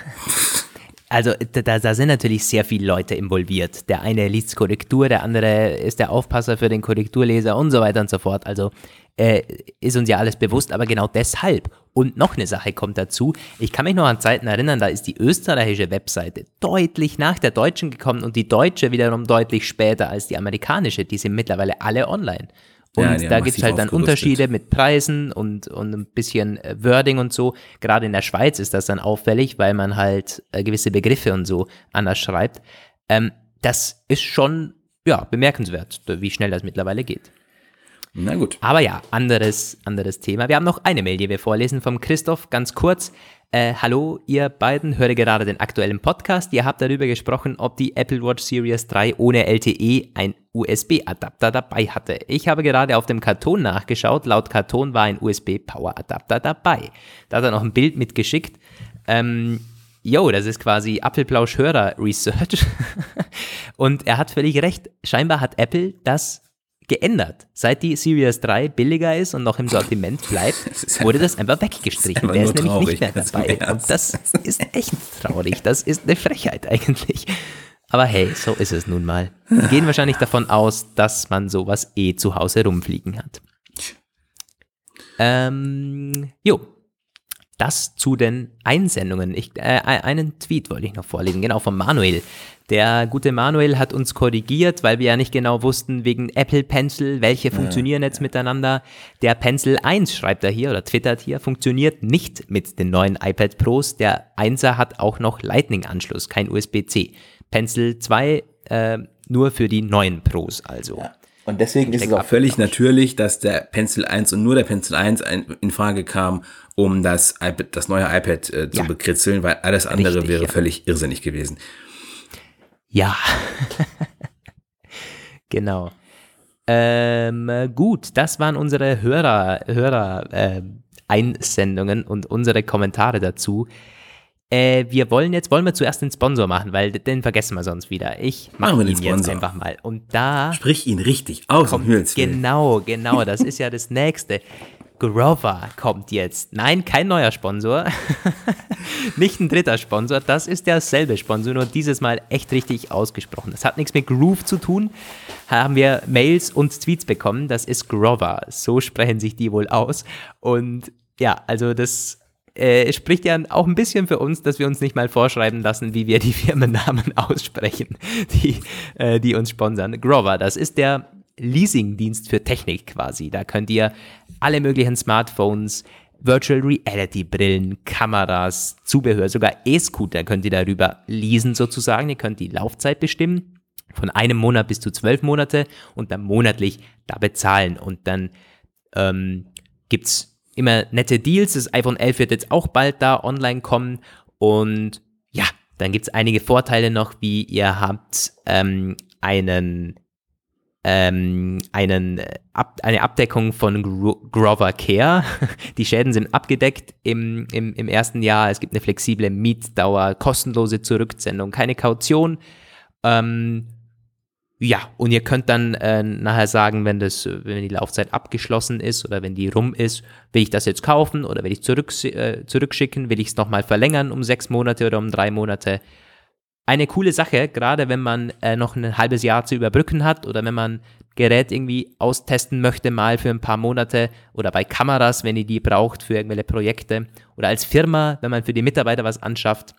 Also da, da sind natürlich sehr viele Leute involviert. Der eine liest Korrektur, der andere ist der Aufpasser für den Korrekturleser und so weiter und so fort. Also äh, ist uns ja alles bewusst, aber genau deshalb. Und noch eine Sache kommt dazu. Ich kann mich noch an Zeiten erinnern, da ist die österreichische Webseite deutlich nach der deutschen gekommen und die deutsche wiederum deutlich später als die amerikanische. Die sind mittlerweile alle online. Und Ja, da gibt es halt dann. Unterschiede mit Preisen und, und ein bisschen äh, Wording und so. Gerade in der Schweiz ist das dann auffällig, weil man halt äh, gewisse Begriffe und so anders schreibt. Ähm, das ist schon ja, bemerkenswert, wie schnell das mittlerweile geht. Na gut. Aber ja, anderes, anderes Thema. Wir haben noch eine Mail, die wir vorlesen vom Christoph, ganz kurz. Äh, hallo, ihr beiden, höre gerade den aktuellen Podcast. Ihr habt darüber gesprochen, ob die Apple Watch Series 3 ohne LTE ein USB-Adapter dabei hatte. Ich habe gerade auf dem Karton nachgeschaut. Laut Karton war ein USB-Power-Adapter dabei. Da hat er noch ein Bild mitgeschickt. Ähm, yo, das ist quasi Apfelplausch-Hörer-Research. Und er hat völlig recht. Scheinbar hat Apple das geändert. Seit die Series 3 billiger ist und noch im Sortiment bleibt, ist wurde das einfach weggestrichen. Der ist nämlich traurig, nicht mehr dabei. Und das ist echt traurig. Das ist eine Frechheit eigentlich. Aber hey, so ist es nun mal. Wir gehen wahrscheinlich davon aus, dass man sowas eh zu Hause rumfliegen hat. Ähm, jo. Das zu den Einsendungen. Ich, äh, einen Tweet wollte ich noch vorlesen, genau von Manuel. Der gute Manuel hat uns korrigiert, weil wir ja nicht genau wussten, wegen Apple Pencil, welche funktionieren jetzt miteinander. Der Pencil 1, schreibt er hier oder twittert hier, funktioniert nicht mit den neuen iPad Pros. Der 1er hat auch noch Lightning-Anschluss, kein USB-C. Pencil 2 äh, nur für die neuen Pros also. Und deswegen ist es auch völlig natürlich, dass der Pencil 1 und nur der Pencil 1 ein, in Frage kam, um das, iPad, das neue iPad äh, zu Ja. bekritzeln, weil alles andere Richtig, wäre ja. völlig irrsinnig gewesen. Ja. genau. Ähm, gut, das waren unsere Hörer, Hörer äh, Einsendungen und unsere Kommentare dazu. Äh, wir wollen jetzt, wollen wir zuerst den Sponsor machen, weil den vergessen wir sonst wieder. Ich mache Machen wir ihn den jetzt Sponsor. einfach mal. Und da Sprich ihn richtig aus, Willen. Genau, genau, das ist ja das nächste. Grover kommt jetzt. Nein, kein neuer Sponsor. Nicht ein dritter Sponsor, das ist derselbe Sponsor, nur dieses Mal echt richtig ausgesprochen. Das hat nichts mit Groove zu tun. Haben wir Mails und Tweets bekommen. Das ist Grover. So sprechen sich die wohl aus. Und ja, also das äh, spricht ja auch ein bisschen für uns, dass wir uns nicht mal vorschreiben lassen, wie wir die Firmennamen aussprechen, die, äh, die uns sponsern. Grover, das ist der Leasingdienst für Technik quasi. Da könnt ihr alle möglichen Smartphones, Virtual Reality Brillen, Kameras, Zubehör, sogar E-Scooter könnt ihr darüber leasen sozusagen. Ihr könnt die Laufzeit bestimmen von einem Monat bis zu zwölf Monate und dann monatlich da bezahlen. Und dann ähm, gibt's immer nette Deals. Das iPhone 11 wird jetzt auch bald da online kommen. Und ja, dann gibt's einige Vorteile noch, wie ihr habt ähm, einen ähm, einen, äh, Ab eine Abdeckung von Gro Grover Care. Die Schäden sind abgedeckt im, im, im ersten Jahr. Es gibt eine flexible Mietdauer, kostenlose Zurücksendung, keine Kaution. Ähm, ja, und ihr könnt dann äh, nachher sagen, wenn das, äh, wenn die Laufzeit abgeschlossen ist oder wenn die rum ist, will ich das jetzt kaufen oder will ich zurück, äh, zurückschicken, will ich es nochmal verlängern um sechs Monate oder um drei Monate. Eine coole Sache, gerade wenn man äh, noch ein halbes Jahr zu überbrücken hat oder wenn man Gerät irgendwie austesten möchte, mal für ein paar Monate oder bei Kameras, wenn ihr die braucht für irgendwelche Projekte oder als Firma, wenn man für die Mitarbeiter was anschafft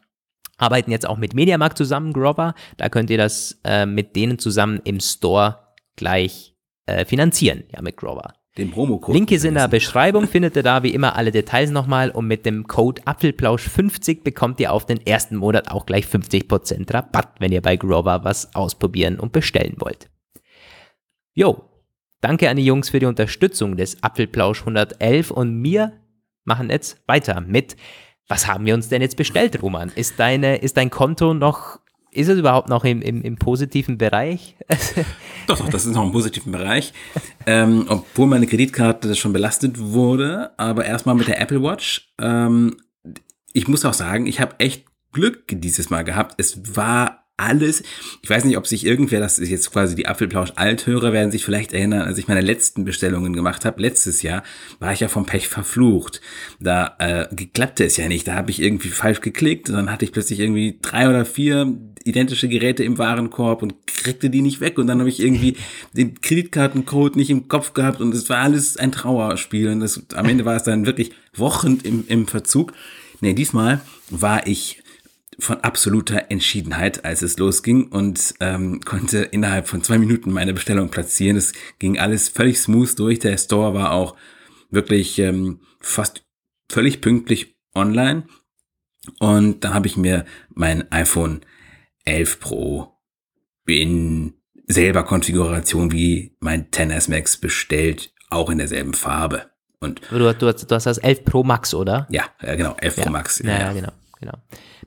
arbeiten jetzt auch mit Mediamarkt zusammen, Grover. Da könnt ihr das äh, mit denen zusammen im Store gleich äh, finanzieren, ja, mit Grover. Den Promocode. Link ist in der Beschreibung, findet ihr da wie immer alle Details nochmal und mit dem Code Apfelplausch50 bekommt ihr auf den ersten Monat auch gleich 50% Rabatt, wenn ihr bei Grover was ausprobieren und bestellen wollt. Jo, danke an die Jungs für die Unterstützung des Apfelplausch 111 und wir machen jetzt weiter mit was haben wir uns denn jetzt bestellt, Roman? Ist, deine, ist dein Konto noch, ist es überhaupt noch im, im, im positiven Bereich? Doch, doch, das ist noch im positiven Bereich. ähm, obwohl meine Kreditkarte schon belastet wurde, aber erstmal mit der Apple Watch. Ähm, ich muss auch sagen, ich habe echt Glück dieses Mal gehabt. Es war alles. Ich weiß nicht, ob sich irgendwer, das ist jetzt quasi die Apfelplausch-Althörer, werden sich vielleicht erinnern, als ich meine letzten Bestellungen gemacht habe. Letztes Jahr war ich ja vom Pech verflucht. Da äh, klappte es ja nicht. Da habe ich irgendwie falsch geklickt und dann hatte ich plötzlich irgendwie drei oder vier identische Geräte im Warenkorb und kriegte die nicht weg. Und dann habe ich irgendwie den Kreditkartencode nicht im Kopf gehabt und es war alles ein Trauerspiel. Und das, am Ende war es dann wirklich Wochen im, im Verzug. Nee, diesmal war ich von absoluter Entschiedenheit, als es losging und ähm, konnte innerhalb von zwei Minuten meine Bestellung platzieren. Es ging alles völlig smooth durch. Der Store war auch wirklich ähm, fast völlig pünktlich online. Und da habe ich mir mein iPhone 11 Pro in selber Konfiguration wie mein XS Max bestellt. auch in derselben Farbe. Und Du, du, du hast das 11 Pro Max, oder? ja, ja genau, 11 Pro Max. Ja, ja, genau, genau.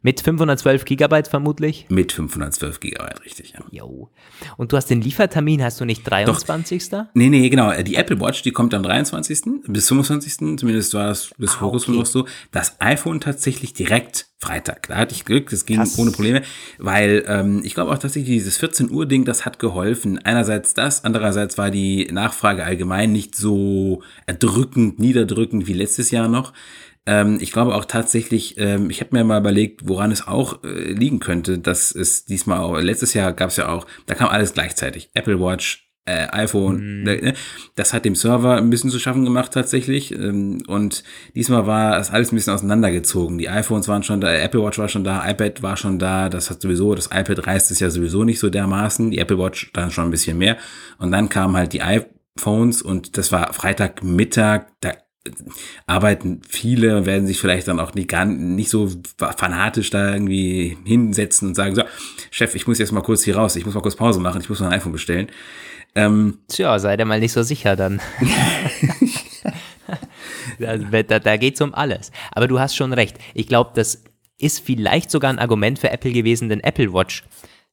Mit 512 Gigabyte vermutlich. Mit 512 Gigabyte, richtig, ja. Jo. Und du hast den Liefertermin, hast du nicht 23. Nee, nee, genau. Die Apple Watch, die kommt am 23. bis 25. Zumindest war das bis vor kurzem okay. noch so. Das iPhone tatsächlich direkt Freitag. Da hatte ich Glück, das ging Krass. ohne Probleme, weil ähm, ich glaube auch tatsächlich dieses 14 Uhr Ding, das hat geholfen. Einerseits das, andererseits war die Nachfrage allgemein nicht so erdrückend, niederdrückend wie letztes Jahr noch. Ähm, ich glaube auch tatsächlich, ähm, ich habe mir mal überlegt, woran es auch äh, liegen könnte, dass es diesmal auch, letztes Jahr gab es ja auch, da kam alles gleichzeitig. Apple Watch, äh, iPhone, äh, das hat dem Server ein bisschen zu schaffen gemacht tatsächlich. Ähm, und diesmal war es alles ein bisschen auseinandergezogen. Die iPhones waren schon da, Apple Watch war schon da, iPad war schon da, das hat sowieso, das iPad reißt es ja sowieso nicht so dermaßen, die Apple Watch dann schon ein bisschen mehr. Und dann kamen halt die iPhones und das war Freitagmittag, da arbeiten viele, werden sich vielleicht dann auch nicht, gar nicht so fanatisch da irgendwie hinsetzen und sagen, so, Chef, ich muss jetzt mal kurz hier raus, ich muss mal kurz Pause machen, ich muss mal ein iPhone bestellen. Ähm, Tja, sei dir mal nicht so sicher dann. da da, da geht es um alles. Aber du hast schon recht. Ich glaube, das ist vielleicht sogar ein Argument für Apple gewesen, den Apple Watch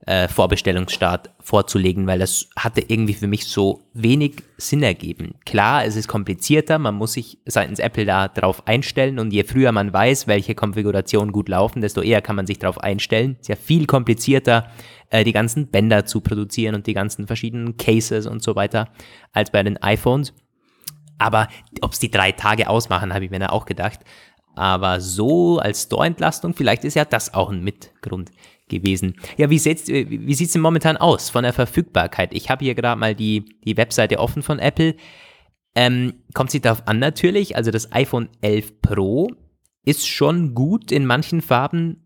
äh, Vorbestellungsstart vorzulegen, weil das hatte irgendwie für mich so wenig Sinn ergeben. Klar, es ist komplizierter, man muss sich seitens Apple da drauf einstellen und je früher man weiß, welche Konfigurationen gut laufen, desto eher kann man sich darauf einstellen. Ist ja viel komplizierter, äh, die ganzen Bänder zu produzieren und die ganzen verschiedenen Cases und so weiter, als bei den iPhones. Aber ob es die drei Tage ausmachen, habe ich mir da auch gedacht. Aber so als Store-Entlastung, vielleicht ist ja das auch ein Mitgrund gewesen. Ja, wie sieht's, äh, wie sieht's denn momentan aus von der Verfügbarkeit? Ich habe hier gerade mal die, die Webseite offen von Apple. Ähm, kommt sich darauf an natürlich, also das iPhone 11 Pro ist schon gut in manchen Farben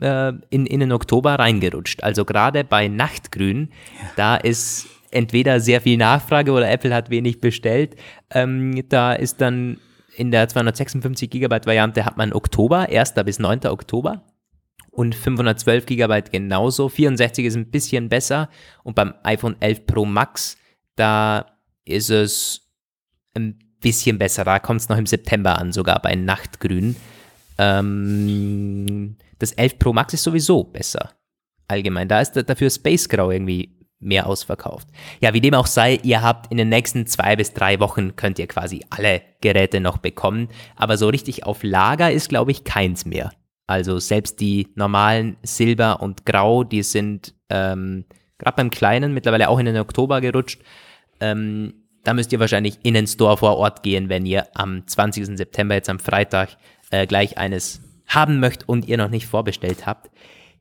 äh, in, in den Oktober reingerutscht. Also gerade bei Nachtgrün, da ist entweder sehr viel Nachfrage oder Apple hat wenig bestellt. Ähm, da ist dann in der 256 Gigabyte Variante hat man Oktober, 1. bis 9. Oktober und 512 Gigabyte genauso. 64 ist ein bisschen besser und beim iPhone 11 Pro Max, da ist es ein bisschen besser. Da kommt es noch im September an, sogar bei Nachtgrün. Ähm, das 11 Pro Max ist sowieso besser. Allgemein. Da ist dafür Space Grau irgendwie mehr ausverkauft. Ja, wie dem auch sei, ihr habt in den nächsten zwei bis drei Wochen könnt ihr quasi alle Geräte noch bekommen. Aber so richtig auf Lager ist, glaube ich, keins mehr. Also selbst die normalen Silber und Grau, die sind ähm, gerade beim Kleinen mittlerweile auch in den Oktober gerutscht. Ähm, da müsst ihr wahrscheinlich in den Store vor Ort gehen, wenn ihr am 20. September, jetzt am Freitag, äh, gleich eines haben möchtet und ihr noch nicht vorbestellt habt.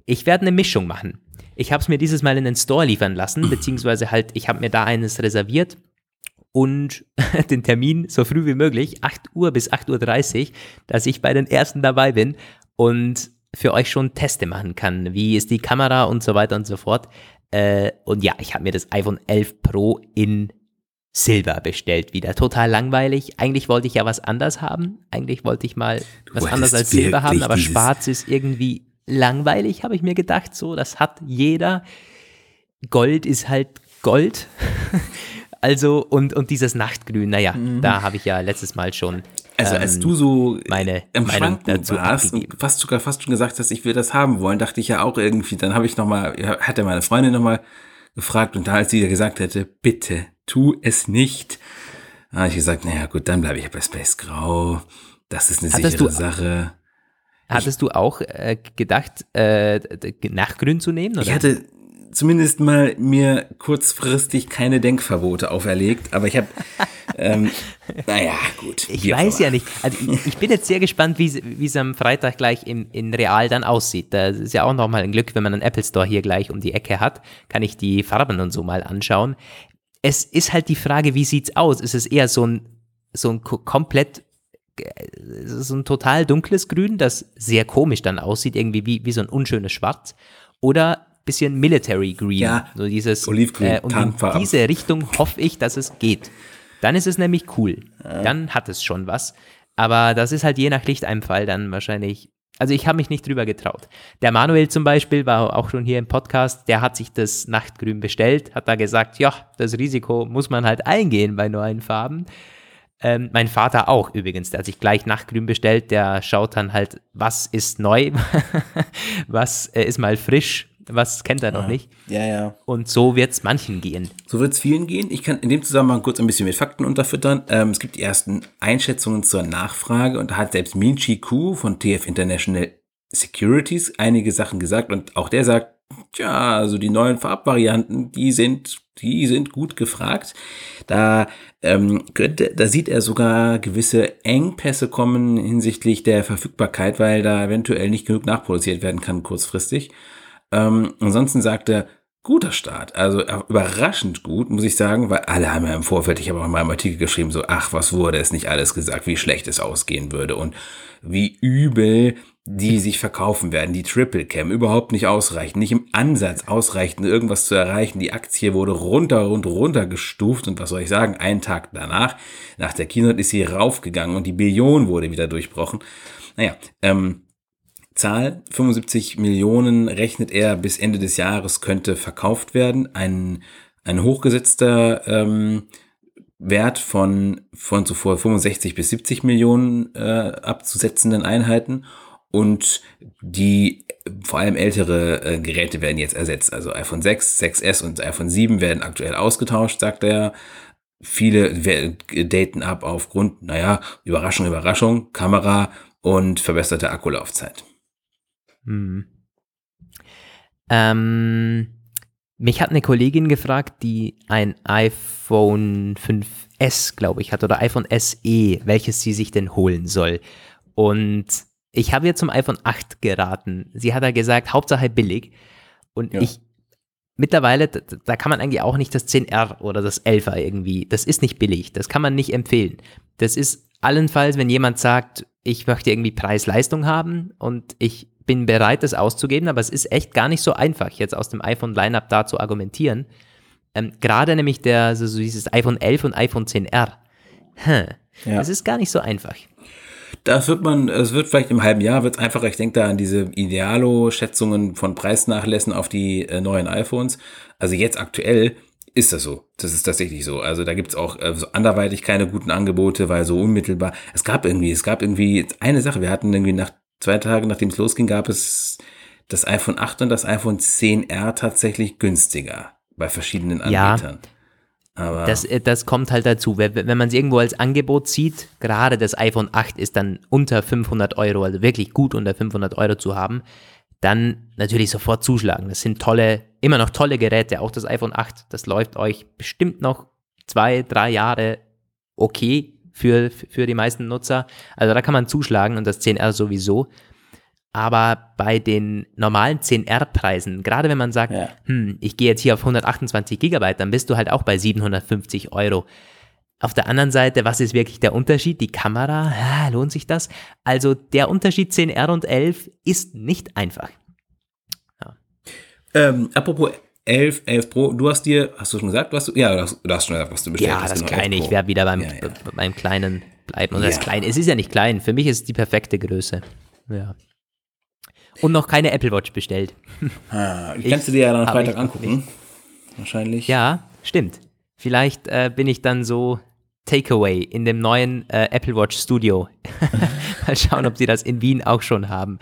Ich werde eine Mischung machen. Ich habe es mir dieses Mal in den Store liefern lassen, beziehungsweise halt, ich habe mir da eines reserviert und den Termin so früh wie möglich, 8 Uhr bis 8.30 Uhr, dass ich bei den ersten dabei bin und für euch schon Teste machen kann. Wie ist die Kamera und so weiter und so fort. Äh, und ja, ich habe mir das iPhone 11 Pro in Silber bestellt wieder. Total langweilig. Eigentlich wollte ich ja was anders haben. Eigentlich wollte ich mal was wolltest anderes als Silber haben, aber schwarz ist irgendwie langweilig, habe ich mir gedacht. So, das hat jeder. Gold ist halt Gold. also, und, und dieses Nachtgrün, naja, da habe ich ja letztes Mal schon Mhm. Also als ähm, du so meine im Meinung Schranken dazu warst abgegeben. und fast sogar fast schon gesagt hast, ich will das haben wollen, dachte ich ja auch irgendwie, dann habe ich noch mal, ja, hat er meine Freundin noch mal gefragt und da als sie ja gesagt hätte, bitte tu es nicht, habe ich gesagt, naja gut, dann bleibe ich bei Space Grau. Das ist eine Hattest sichere du- Sache. Hattest du auch äh, gedacht, äh, Nachtgrün zu nehmen? Oder? Ich hatte zumindest mal mir kurzfristig keine Denkverbote auferlegt, aber ich habe, ähm, naja, gut. Ich weiß ja nicht. Also ich, ich bin jetzt sehr gespannt, wie es am Freitag gleich im, in Real dann aussieht. Das ist ja auch nochmal ein Glück, wenn man einen Apple Store hier gleich um die Ecke hat, kann ich die Farben und so mal anschauen. Es ist halt die Frage, wie sieht's aus? Ist es eher so ein, so ein ko- komplett, äh, so ein total dunkles Grün, das sehr komisch dann aussieht, irgendwie wie, wie so ein unschönes Schwarz? Oder bisschen Military Green, Ja, so dieses Olivgrün, äh, und in diese Richtung hoffe ich, dass es geht. Dann ist es nämlich cool. Dann hat es schon was. Aber das ist halt je nach Lichteinfall dann wahrscheinlich Also ich habe mich nicht drüber getraut. Der Manuel zum Beispiel war auch schon hier im Podcast, der hat sich das Nachtgrün bestellt, hat da gesagt, ja, das Risiko muss man halt eingehen bei neuen Farben. Ähm, mein Vater auch übrigens, der hat sich gleich Nachtgrün bestellt, der schaut dann halt, was ist neu, was äh, ist mal frisch, was kennt er noch nicht. Ja, ja. Und so wird es manchen gehen. So wird es vielen gehen. Ich kann in dem Zusammenhang kurz ein bisschen mit Fakten unterfüttern. Ähm, es gibt die ersten Einschätzungen zur Nachfrage und da hat selbst Min Chi Ku von TF International Securities einige Sachen gesagt und auch der sagt, tja, also die neuen Farbvarianten, die sind, die sind gut gefragt. Da ähm, könnte, da sieht er sogar gewisse Engpässe kommen hinsichtlich der Verfügbarkeit, weil da eventuell nicht genug nachproduziert werden kann kurzfristig. Ähm, ansonsten sagt er, guter Start. Also äh, überraschend gut, muss ich sagen, weil alle haben ja im Vorfeld, ich habe auch in meinem Artikel geschrieben, so, ach, was wurde es nicht alles gesagt, wie schlecht es ausgehen würde und wie übel die sich verkaufen werden. Die Triple Cam überhaupt nicht ausreichen, nicht im Ansatz ausreichen, irgendwas zu erreichen. Die Aktie wurde runter und runter gestuft und was soll ich sagen, einen Tag danach, nach der Keynote ist sie raufgegangen und die Billion wurde wieder durchbrochen. Naja, ähm, Zahl 75 Millionen rechnet er bis Ende des Jahres könnte verkauft werden. Ein, ein hochgesetzter ähm, Wert von, von zuvor 65 bis 70 Millionen äh, abzusetzenden Einheiten und die vor allem ältere äh, Geräte werden jetzt ersetzt. Also iPhone 6, 6S und iPhone 7 werden aktuell ausgetauscht, sagt er. Viele daten ab aufgrund, naja, Überraschung, Überraschung, Kamera und verbesserte Akkulaufzeit. Hm. Ähm, mich hat eine Kollegin gefragt, die ein iPhone 5S, glaube ich, hat oder iPhone SE, welches sie sich denn holen soll. Und ich habe ihr zum iPhone 8 geraten. Sie hat ja gesagt, Hauptsache billig. Und ja. ich mittlerweile, da, da, kann man eigentlich auch nicht das 10R oder das 11er irgendwie, das ist nicht billig, das kann man nicht empfehlen. Das ist allenfalls, wenn jemand sagt, ich möchte irgendwie Preis-Leistung haben und ich bin bereit, das auszugeben, aber es ist echt gar nicht so einfach, jetzt aus dem iPhone-Lineup da zu argumentieren. Ähm, Gerade nämlich der, so, so dieses iPhone 11 und iPhone 10R. Hm. Ja. Das ist gar nicht so einfach. Das wird man, es wird vielleicht im halben Jahr wird einfacher. Ich denke da an diese Idealo-Schätzungen von Preisnachlässen auf die äh, neuen iPhones. Also jetzt aktuell ist das so. Das ist tatsächlich so. Also da gibt's auch äh, so anderweitig keine guten Angebote, weil so unmittelbar. Es gab irgendwie, es gab irgendwie eine Sache. Wir hatten irgendwie nach zwei Tage nachdem es losging, gab es das iPhone 8 und das iPhone 10R tatsächlich günstiger bei verschiedenen Anbietern. Ja. Aber das, äh, das kommt halt dazu. Wenn man es irgendwo als Angebot sieht, gerade das iPhone 8 ist dann unter 500 Euro, also wirklich gut unter 500 Euro zu haben, dann natürlich sofort zuschlagen. Das sind tolle, immer noch tolle Geräte. Auch das iPhone 8, das läuft euch bestimmt noch zwei, drei Jahre okay für, für die meisten Nutzer. Also da kann man zuschlagen und das 10R sowieso. Aber bei den normalen 10R-Preisen, gerade wenn man sagt, ja. hm, ich gehe jetzt hier auf 128 Gigabyte, dann bist du halt auch bei 750 Euro. Auf der anderen Seite, was ist wirklich der Unterschied? Die Kamera, ah, lohnt sich das? Also der Unterschied 10R und 11 ist nicht einfach. Ja. Ähm, apropos 11, 11 Pro. Du hast dir, hast du schon gesagt, was du, ja, du hast, du hast schon gesagt, was du bestellt ja, hast. Ja, das genau, kleine, ich werde wieder beim, ja, ja. beim kleinen bleiben. Und das kleine, es ist ja nicht klein, für mich ist es die perfekte Größe. Ja. Und noch keine Apple Watch bestellt. Ah, ich, kannst du dir ja dann am Freitag angucken. Nicht. Wahrscheinlich. Ja, stimmt. Vielleicht äh, bin ich dann so Takeaway in dem neuen äh, Apple Watch Studio. Mal schauen, ob sie das in Wien auch schon haben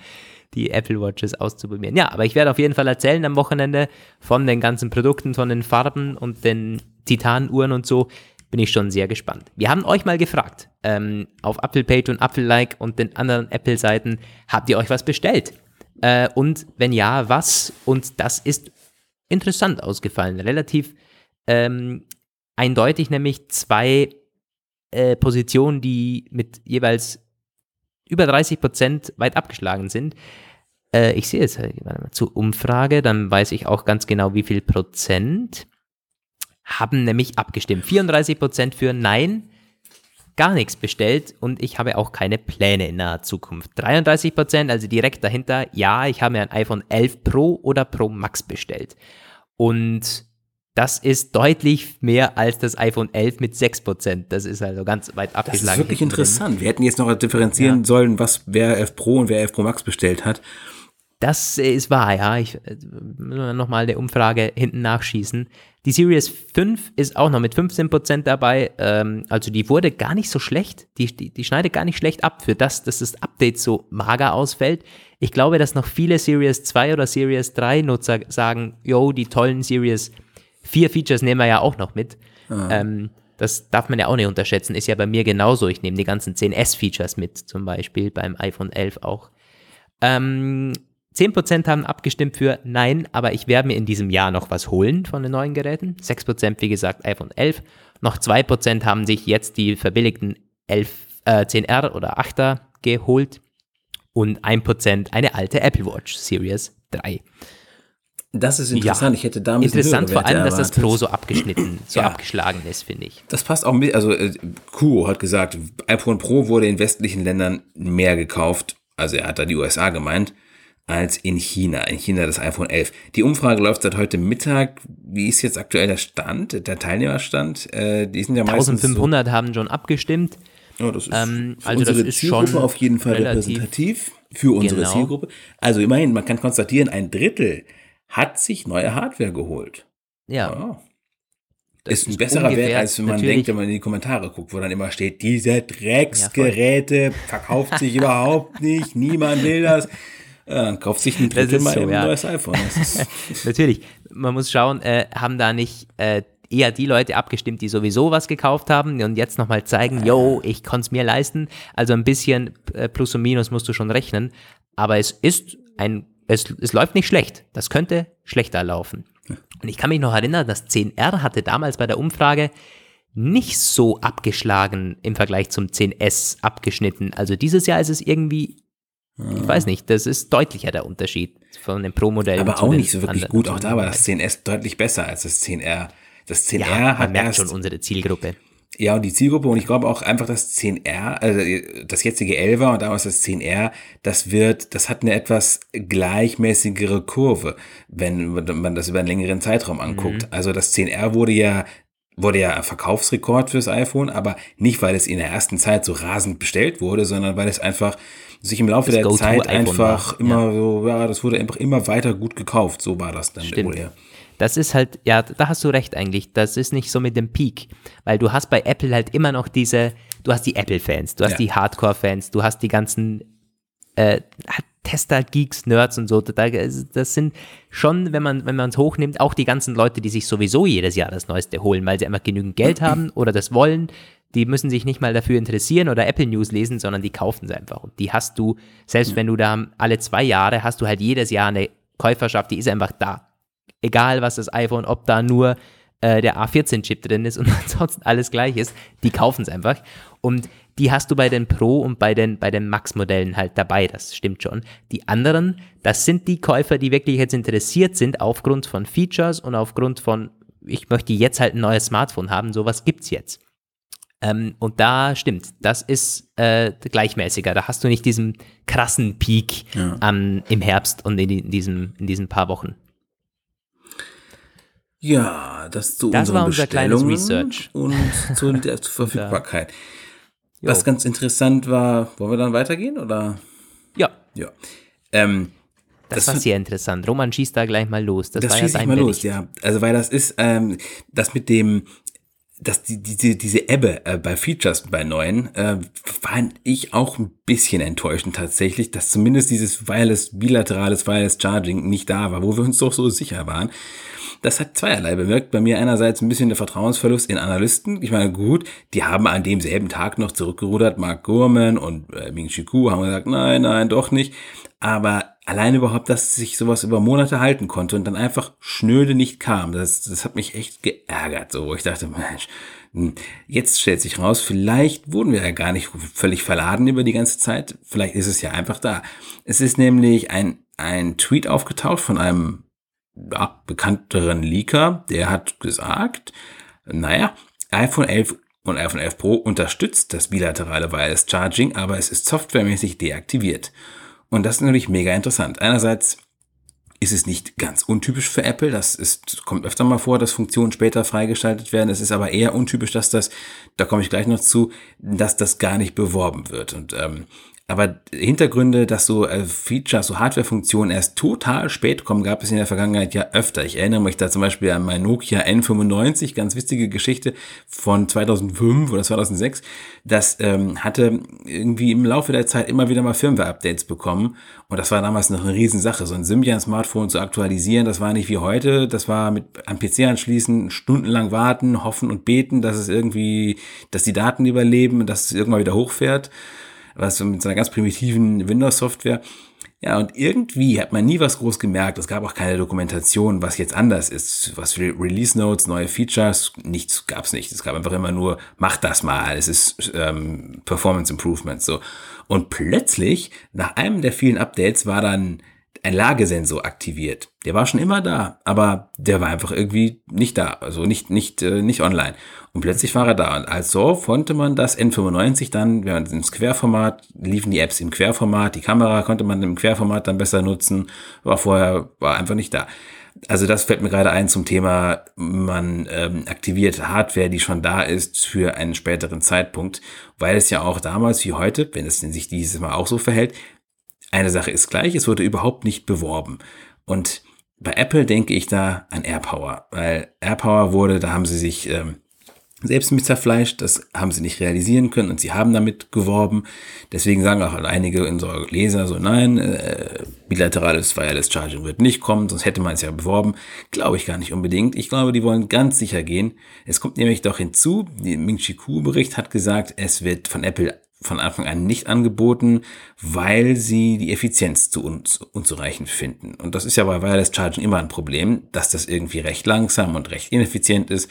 die Apple Watches auszuprobieren. Ja, aber ich werde auf jeden Fall erzählen am Wochenende von den ganzen Produkten, von den Farben und den Titanuhren und so. Bin ich schon sehr gespannt. Wir haben euch mal gefragt, ähm, auf Apple Page und Apple Like und den anderen Apple-Seiten, habt ihr euch was bestellt? Äh, und wenn ja, was? Und das ist interessant ausgefallen. Relativ ähm, eindeutig, nämlich zwei äh, Positionen, die mit jeweils über 30 Prozent weit abgeschlagen sind. Äh, ich sehe jetzt äh, zur Umfrage, dann weiß ich auch ganz genau, wie viel Prozent haben nämlich abgestimmt. 34 Prozent für Nein, gar nichts bestellt und ich habe auch keine Pläne in naher Zukunft. 33 Prozent, also direkt dahinter, ja, ich habe mir ein iPhone 11 Pro oder Pro Max bestellt. Und Das ist deutlich mehr als das iPhone 11 mit 6%. Das ist also ganz weit abgeschlagen. Das ist wirklich interessant. Wir hätten jetzt noch differenzieren ja. sollen, was wer 11 Pro und wer 11 Pro Max bestellt hat. Das ist wahr, ja. Ich äh, muss nochmal eine Umfrage hinten nachschießen. Die Series 5 ist auch noch mit 15% dabei. Ähm, also die wurde gar nicht so schlecht. Die, die, die schneidet gar nicht schlecht ab für das, dass das Update so mager ausfällt. Ich glaube, dass noch viele Series 2 oder Series 3 Nutzer sagen, yo, die tollen Series 4 Features nehmen wir ja auch noch mit. Ah. Ähm, das darf man ja auch nicht unterschätzen. Ist ja bei mir genauso. Ich nehme die ganzen 10S-Features mit, zum Beispiel beim iPhone 11 auch. Ähm, 10% haben abgestimmt für Nein, aber ich werde mir in diesem Jahr noch was holen von den neuen Geräten. 6% wie gesagt iPhone 11. Noch 2% haben sich jetzt die verbilligten 11, äh, 10R oder 8er geholt. Und 1% eine alte Apple Watch Series 3. Das ist interessant. Ja, ich hätte da ein Interessant vor allem, dass das Pro so abgeschnitten, so ja. abgeschlagen ist, finde ich. Das passt auch mit. Also, äh, Kuo hat gesagt, iPhone Pro wurde in westlichen Ländern mehr gekauft. Also, er hat da die USA gemeint als in China. In China das iPhone 11. Die Umfrage läuft seit heute Mittag. Wie ist jetzt aktuell der Stand, der Teilnehmerstand? Äh, die sind ja 1500 so haben schon abgestimmt. Ja, das ist ähm, also das ist Zielgruppe auf jeden Fall repräsentativ für unsere genau. Zielgruppe. Also immerhin, man kann konstatieren, ein Drittel hat sich neue Hardware geholt. Ja. ja. Ist ein besserer Wert, als wenn man denkt, wenn man in die Kommentare guckt, wo dann immer steht, diese Drecksgeräte ja, verkauft sich überhaupt nicht, niemand will das. Ja, dann kauft sich ein Drittel mal so, ein ja. neues iPhone. Natürlich, man muss schauen, äh, haben da nicht äh, eher die Leute abgestimmt, die sowieso was gekauft haben und jetzt nochmal zeigen, yo, ich konnte es mir leisten. Also ein bisschen äh, Plus und Minus musst du schon rechnen. Aber es ist ein, es, es läuft nicht schlecht. Das könnte schlechter laufen. Und ich kann mich noch erinnern, das 10R hatte damals bei der Umfrage nicht so abgeschlagen im Vergleich zum 10S abgeschnitten. Also dieses Jahr ist es irgendwie ich weiß nicht, das ist deutlicher der Unterschied von dem Pro-Modell. Aber auch nicht so wirklich gut. Auch da war das 10S deutlich besser als das 10R. Das 10R ja, man hat merkt erst, schon unsere Zielgruppe. Ja, und die Zielgruppe, und ich glaube auch einfach das 10R, also das jetzige 11er und damals das 10R, das wird, das hat eine etwas gleichmäßigere Kurve, wenn man das über einen längeren Zeitraum anguckt. Mhm. Also das 10R wurde ja wurde ja Verkaufsrekord fürs iPhone, aber nicht, weil es in der ersten Zeit so rasend bestellt wurde, sondern weil es einfach sich im Laufe das der Zeit einfach war. immer ja. so, ja, das wurde einfach immer weiter gut gekauft. So war das dann Stimmt. wohl eher. Das ist halt, ja, da hast du recht eigentlich. Das ist nicht so mit dem Peak, weil du hast bei Apple halt immer noch diese, du hast die Apple-Fans, du hast ja. die Hardcore-Fans, du hast die ganzen äh, Tester, Geeks, Nerds und so. Das sind schon, wenn man wenn man es hochnimmt, auch die ganzen Leute, die sich sowieso jedes Jahr das Neueste holen, weil sie einfach genügend Geld haben oder das wollen. Die müssen sich nicht mal dafür interessieren oder Apple News lesen, sondern die kaufen sie einfach. Und die hast du, selbst wenn du da alle zwei Jahre hast du halt jedes Jahr eine Käuferschaft, die ist einfach da. Egal was das iPhone, ob da nur äh, der A14-Chip drin ist und ansonsten alles gleich ist, die kaufen es einfach. Und die hast du bei den Pro und bei den, bei den Max-Modellen halt dabei, das stimmt schon. Die anderen, das sind die Käufer, die wirklich jetzt interessiert sind aufgrund von Features und aufgrund von, ich möchte jetzt halt ein neues Smartphone haben, sowas gibt's jetzt. Ähm, und da stimmt, das ist äh, gleichmäßiger. Da hast du nicht diesen krassen Peak ja. ähm, im Herbst und in, in, diesem, in diesen paar Wochen. Ja, das zu Das war unser kleines Research. Und zu der Verfügbarkeit. Was ganz interessant war, wollen wir dann weitergehen oder? Ja. Ja. Ähm, das, das war sehr interessant. Roman schießt da gleich mal los. Das, das schießt ja mal los, ja. Also weil das ist ähm, das mit dem dass die, diese, diese Ebbe äh, bei Features bei neuen äh, fand ich auch ein bisschen enttäuschend tatsächlich, dass zumindest dieses Wireless, bilaterales Wireless Charging nicht da war, wo wir uns doch so sicher waren. Das hat zweierlei bewirkt. Bei mir einerseits ein bisschen der Vertrauensverlust in Analysten. Ich meine, gut, die haben an demselben Tag noch zurückgerudert. Mark Gurman und äh, Ming Chi Ku haben gesagt, nein, nein, doch nicht. Aber allein überhaupt, dass sich sowas über Monate halten konnte und dann einfach schnöde nicht kam, das, das hat mich echt geärgert. So, ich dachte, Mensch, hm, jetzt stellt sich raus, vielleicht wurden wir ja gar nicht völlig verladen über die ganze Zeit. Vielleicht ist es ja einfach da. Es ist nämlich ein, ein Tweet aufgetaucht von einem bekannteren Leaker, der hat gesagt, naja, iPhone 11 und iPhone 11 Pro unterstützt das bilaterale Wireless Charging, aber es ist softwaremäßig deaktiviert. Und das ist natürlich mega interessant. Einerseits ist es nicht ganz untypisch für Apple. Das ist, kommt öfter mal vor, dass Funktionen später freigeschaltet werden. Es ist aber eher untypisch, dass das, da komme ich gleich noch zu, dass das gar nicht beworben wird. Und ähm, aber Hintergründe, dass so äh, Features, so Hardware-Funktionen erst total spät kommen, gab es in der Vergangenheit ja öfter. Ich erinnere mich da zum Beispiel an mein Nokia N95, ganz wichtige Geschichte von 2005 oder 2006. Das ähm, hatte irgendwie im Laufe der Zeit immer wieder mal Firmware-Updates bekommen. Und das war damals noch eine Riesensache. So ein Symbian-Smartphone zu aktualisieren, das war nicht wie heute. Das war mit am PC anschließen, stundenlang warten, hoffen und beten, dass es irgendwie, dass die Daten überleben und dass es irgendwann wieder hochfährt was mit so einer ganz primitiven Windows-Software. Ja, und irgendwie hat man nie was groß gemerkt. Es gab auch keine Dokumentation, was jetzt anders ist. Was für Release Notes, neue Features, nichts gab's nicht. Es gab einfach immer nur, mach das mal. Es ist ähm, Performance Improvement so. Und plötzlich, nach einem der vielen Updates, war dann ein Lagesensor aktiviert. Der war schon immer da, aber der war einfach irgendwie nicht da, also nicht, nicht, äh, nicht online. Und plötzlich war er da. Und also konnte man das N95 dann, wenn man ins Querformat, liefen die Apps im Querformat, die Kamera konnte man im Querformat dann besser nutzen, war vorher, war einfach nicht da. Also das fällt mir gerade ein zum Thema, man ähm, aktiviert Hardware, die schon da ist für einen späteren Zeitpunkt, weil es ja auch damals wie heute, wenn es sich dieses Mal auch so verhält, eine Sache ist gleich, es wurde überhaupt nicht beworben. Und bei Apple denke ich da an AirPower, weil AirPower wurde, da haben sie sich ähm, selbst mit zerfleischt, das haben sie nicht realisieren können und sie haben damit geworben. Deswegen sagen auch einige unserer Leser so, nein, äh, bilaterales Wireless Charging wird nicht kommen, sonst hätte man es ja beworben. Glaube ich gar nicht unbedingt. Ich glaube, die wollen ganz sicher gehen. Es kommt nämlich doch hinzu, der Ming Chi Kuo Bericht hat gesagt, es wird von Apple von Anfang an nicht angeboten, weil sie die Effizienz zu uns unzureichend finden. Und das ist ja bei Wireless Charging immer ein Problem, dass das irgendwie recht langsam und recht ineffizient ist.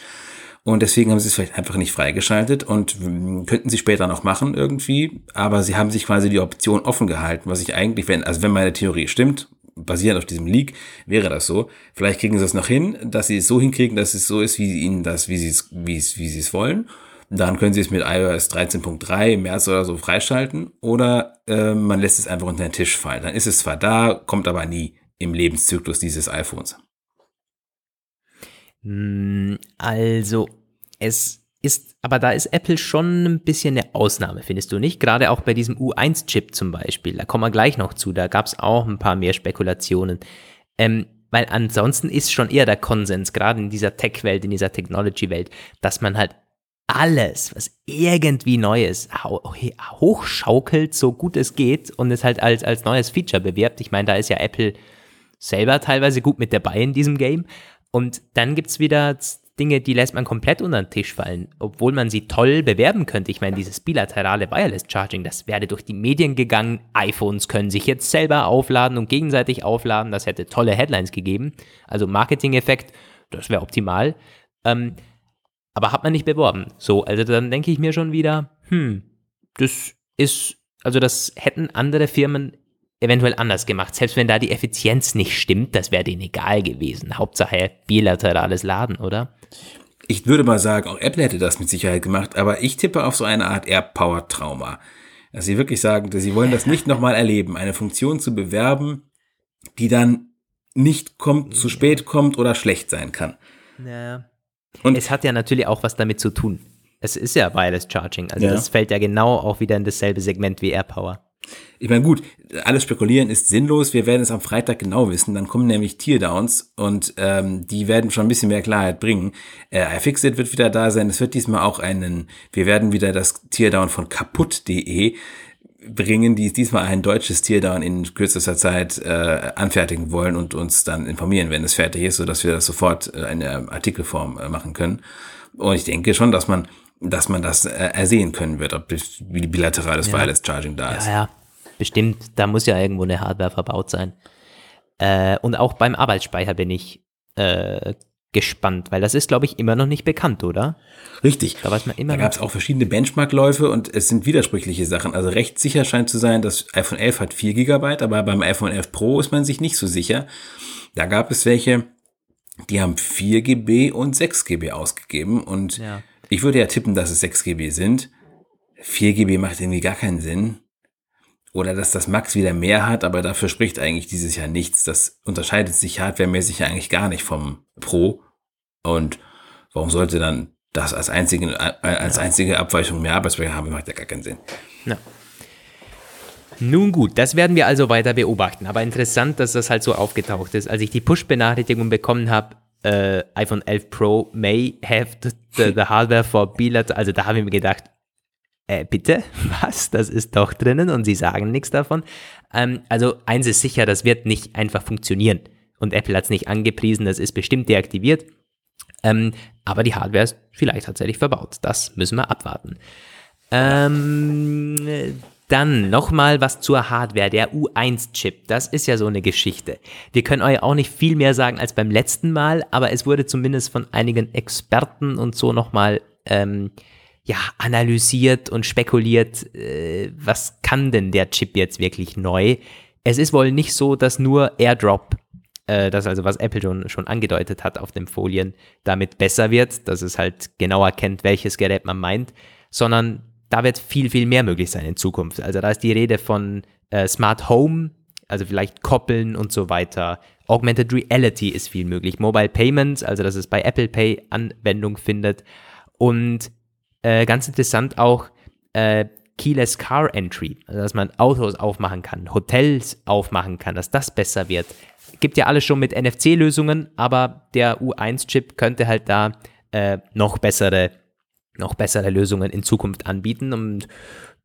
Und deswegen haben sie es vielleicht einfach nicht freigeschaltet und könnten sie später noch machen irgendwie. Aber sie haben sich quasi die Option offen gehalten, was ich eigentlich, wenn, also wenn meine Theorie stimmt, basierend auf diesem Leak, wäre das so. Vielleicht kriegen sie es noch hin, dass sie es so hinkriegen, dass es so ist, wie ihnen das, wie sie es, wie wie sie es wollen. Dann können Sie es mit iOS 13.3 im März oder so freischalten oder äh, man lässt es einfach unter den Tisch fallen. Dann ist es zwar da, kommt aber nie im Lebenszyklus dieses iPhones. Hm, also, es ist, aber da ist Apple schon ein bisschen eine Ausnahme, findest du nicht? Gerade auch bei diesem U1-Chip zum Beispiel, da kommen wir gleich noch zu, da gab es auch ein paar mehr Spekulationen. Ähm, weil ansonsten ist schon eher der Konsens, gerade in dieser Tech-Welt, in dieser Technology-Welt, dass man halt alles, was irgendwie Neues hochschaukelt, so gut es geht und es halt als, als neues Feature bewerbt. Ich meine, da ist ja Apple selber teilweise gut mit dabei in diesem Game. Und dann gibt es wieder Dinge, die lässt man komplett unter den Tisch fallen, obwohl man sie toll bewerben könnte. Ich meine, dieses bilaterale Wireless Charging, das wäre durch die Medien gegangen. iPhones können sich jetzt selber aufladen und gegenseitig aufladen. Das hätte tolle Headlines gegeben. Also Marketing-Effekt, das wäre optimal. Ähm, aber hat man nicht beworben. So, also dann denke ich mir schon wieder, hm, das ist, also das hätten andere Firmen eventuell anders gemacht. Selbst wenn da die Effizienz nicht stimmt, das wäre denen egal gewesen. Hauptsache bilaterales Laden, oder? Ich würde mal sagen, auch Apple hätte das mit Sicherheit gemacht, aber ich tippe auf so eine Art Airpower-Trauma. Dass sie wirklich sagen, dass sie wollen das nicht nochmal erleben, eine Funktion zu bewerben, die dann nicht kommt, zu spät kommt oder schlecht sein kann. Ja. Und es hat ja natürlich auch was damit zu tun. Es ist ja Wireless Charging, also Ja. das fällt ja genau auch wieder in dasselbe Segment wie AirPower. Ich meine, gut, alles spekulieren ist sinnlos. Wir werden es am Freitag genau wissen. Dann kommen nämlich Teardowns und ähm, die werden schon ein bisschen mehr Klarheit bringen. Äh, iFixit wird wieder da sein. Es wird diesmal auch einen, wir werden wieder das Teardown von kaputt.de bringen, die diesmal ein deutsches Teardown in kürzester Zeit äh, anfertigen wollen und uns dann informieren, wenn es fertig ist, sodass wir das sofort äh, in der Artikelform äh, machen können. Und ich denke schon, dass man dass man das äh, ersehen können wird, ob wie bilaterales Ja. Wireless Charging da ist. Ja, ja, bestimmt. Da muss ja irgendwo eine Hardware verbaut sein. Äh, und auch beim Arbeitsspeicher bin ich äh, gespannt, weil das ist, glaube ich, immer noch nicht bekannt, oder? Richtig. Da Da gab es auch verschiedene Benchmark-Läufe und es sind widersprüchliche Sachen. Also recht sicher scheint zu sein, das iPhone 11 hat 4 GB, aber beim iPhone 11 Pro ist man sich nicht so sicher. Da gab es welche, die haben 4 GB und 6 GB ausgegeben und Ja. ich würde ja tippen, dass es 6 GB sind. 4 GB macht irgendwie gar keinen Sinn. Oder dass das Max wieder mehr hat, aber dafür spricht eigentlich dieses Jahr nichts. Das unterscheidet sich hardwaremäßig ja eigentlich gar nicht vom Pro. Und warum sollte dann das als einzige, als einzige Abweichung mehr Arbeitsspeicher haben? Macht ja gar keinen Sinn. Ja. Nun gut, das werden wir also weiter beobachten. Aber interessant, dass das halt so aufgetaucht ist. Als ich die Push-Benachrichtigung bekommen habe, äh, iPhone 11 Pro may have the, the hardware for bilateral, also da habe ich mir gedacht, äh, bitte, was? Das ist doch drinnen und sie sagen nichts davon. Ähm, also eins ist sicher, das wird nicht einfach funktionieren. Und Apple hat es nicht angepriesen, das ist bestimmt deaktiviert. Ähm, aber die Hardware ist vielleicht tatsächlich verbaut. Das müssen wir abwarten. Ähm, dann nochmal was zur Hardware, der U1-Chip. Das ist ja so eine Geschichte. Wir können euch auch nicht viel mehr sagen als beim letzten Mal, aber es wurde zumindest von einigen Experten und so nochmal ähm, ja, analysiert und spekuliert, äh, was kann denn der Chip jetzt wirklich neu? Es ist wohl nicht so, dass nur AirDrop, äh, das also was Apple schon, schon angedeutet hat auf den Folien, damit besser wird, dass es halt genau erkennt, welches Gerät man meint, sondern da wird viel, viel mehr möglich sein in Zukunft. Also da ist die Rede von äh, Smart Home, also vielleicht koppeln und so weiter. Augmented Reality ist viel möglich. Mobile Payments, also dass es bei Apple Pay Anwendung findet. Und äh, ganz interessant auch äh, Keyless Car Entry, also dass man Autos aufmachen kann, Hotels aufmachen kann, dass das besser wird. Gibt ja alles schon mit NFC-Lösungen, aber der U1-Chip könnte halt da äh, noch bessere, noch bessere Lösungen in Zukunft anbieten und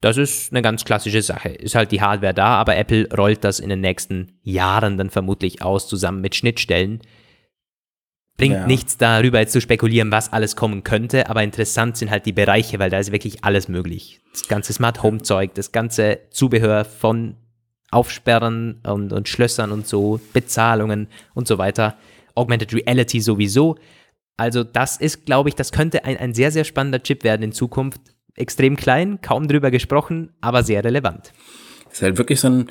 das ist eine ganz klassische Sache. Ist halt die Hardware da, aber Apple rollt das in den nächsten Jahren dann vermutlich aus, zusammen mit Schnittstellen, Bringt ja. nichts darüber jetzt zu spekulieren, was alles kommen könnte, aber interessant sind halt die Bereiche, weil da ist wirklich alles möglich. Das ganze Smart Home Zeug, das ganze Zubehör von Aufsperren und, und Schlössern und so, Bezahlungen und so weiter. Augmented Reality sowieso. Also das ist, glaube ich, das könnte ein, ein sehr, sehr spannender Chip werden in Zukunft. Extrem klein, kaum drüber gesprochen, aber sehr relevant. Ist halt wirklich so ein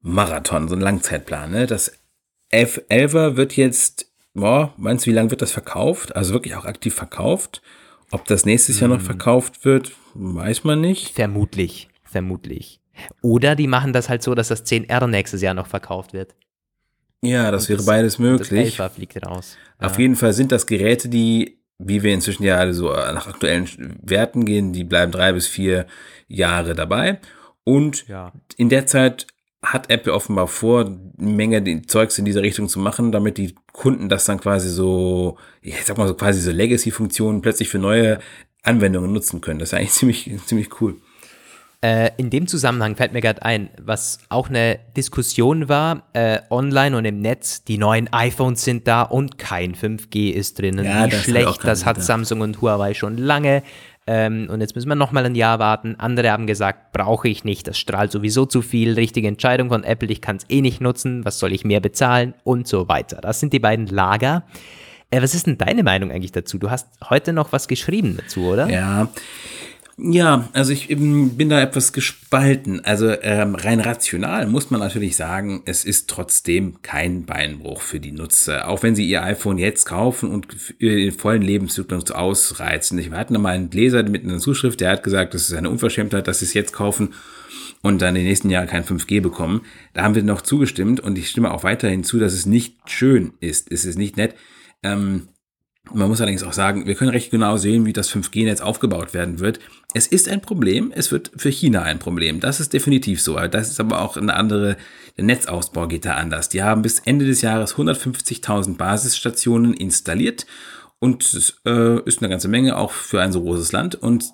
Marathon, so ein Langzeitplan. Ne? Das F11er wird jetzt boah, meinst du, wie lange wird das verkauft? Also wirklich auch aktiv verkauft? Ob das nächstes Jahr noch hm. verkauft wird, weiß man nicht. Vermutlich, vermutlich. Oder die machen das halt so, dass das 10R nächstes Jahr noch verkauft wird. Ja, das Und wäre das, beides möglich. Das fliegt raus. Auf ja. jeden Fall sind das Geräte, die, wie wir inzwischen ja alle so nach aktuellen Werten gehen, die bleiben drei bis vier Jahre dabei. Und ja. in der Zeit hat Apple offenbar vor, eine Menge Zeugs in diese Richtung zu machen, damit die Kunden das dann quasi so, ich sag mal so quasi so Legacy-Funktionen plötzlich für neue Anwendungen nutzen können. Das ist eigentlich ziemlich, ziemlich cool. Äh, in dem Zusammenhang fällt mir gerade ein, was auch eine Diskussion war, äh, online und im Netz, die neuen iPhones sind da und kein 5G ist drinnen. Ja, Wie schlecht, das hat Samsung und Huawei schon lange. Ähm, und jetzt müssen wir nochmal ein Jahr warten. Andere haben gesagt, brauche ich nicht, das strahlt sowieso zu viel. Richtige Entscheidung von Apple, ich kann es eh nicht nutzen, was soll ich mehr bezahlen und so weiter. Das sind die beiden Lager. Äh, was ist denn deine Meinung eigentlich dazu? Du hast heute noch was geschrieben dazu, oder? Ja, ja, also ich bin da etwas gespalten. Also ähm, rein rational muss man natürlich sagen, es ist trotzdem kein Beinbruch für die Nutzer. Auch wenn sie ihr iPhone jetzt kaufen und den vollen Lebenszyklus ausreizen. Ich hatte mal einen Leser mit einer Zuschrift, der hat gesagt, das ist eine Unverschämtheit, dass sie es jetzt kaufen und dann in den nächsten Jahren kein 5G bekommen. Da haben wir noch zugestimmt und ich stimme auch weiterhin zu, dass es nicht schön ist. Es ist nicht nett. Ähm, man muss allerdings auch sagen, wir können recht genau sehen, wie das 5G-Netz aufgebaut werden wird. Es ist ein Problem, es wird für China ein Problem. Das ist definitiv so. Das ist aber auch eine andere, der Netzausbau geht da anders. Die haben bis Ende des Jahres 150.000 Basisstationen installiert und äh, ist eine ganze Menge auch für ein so großes Land und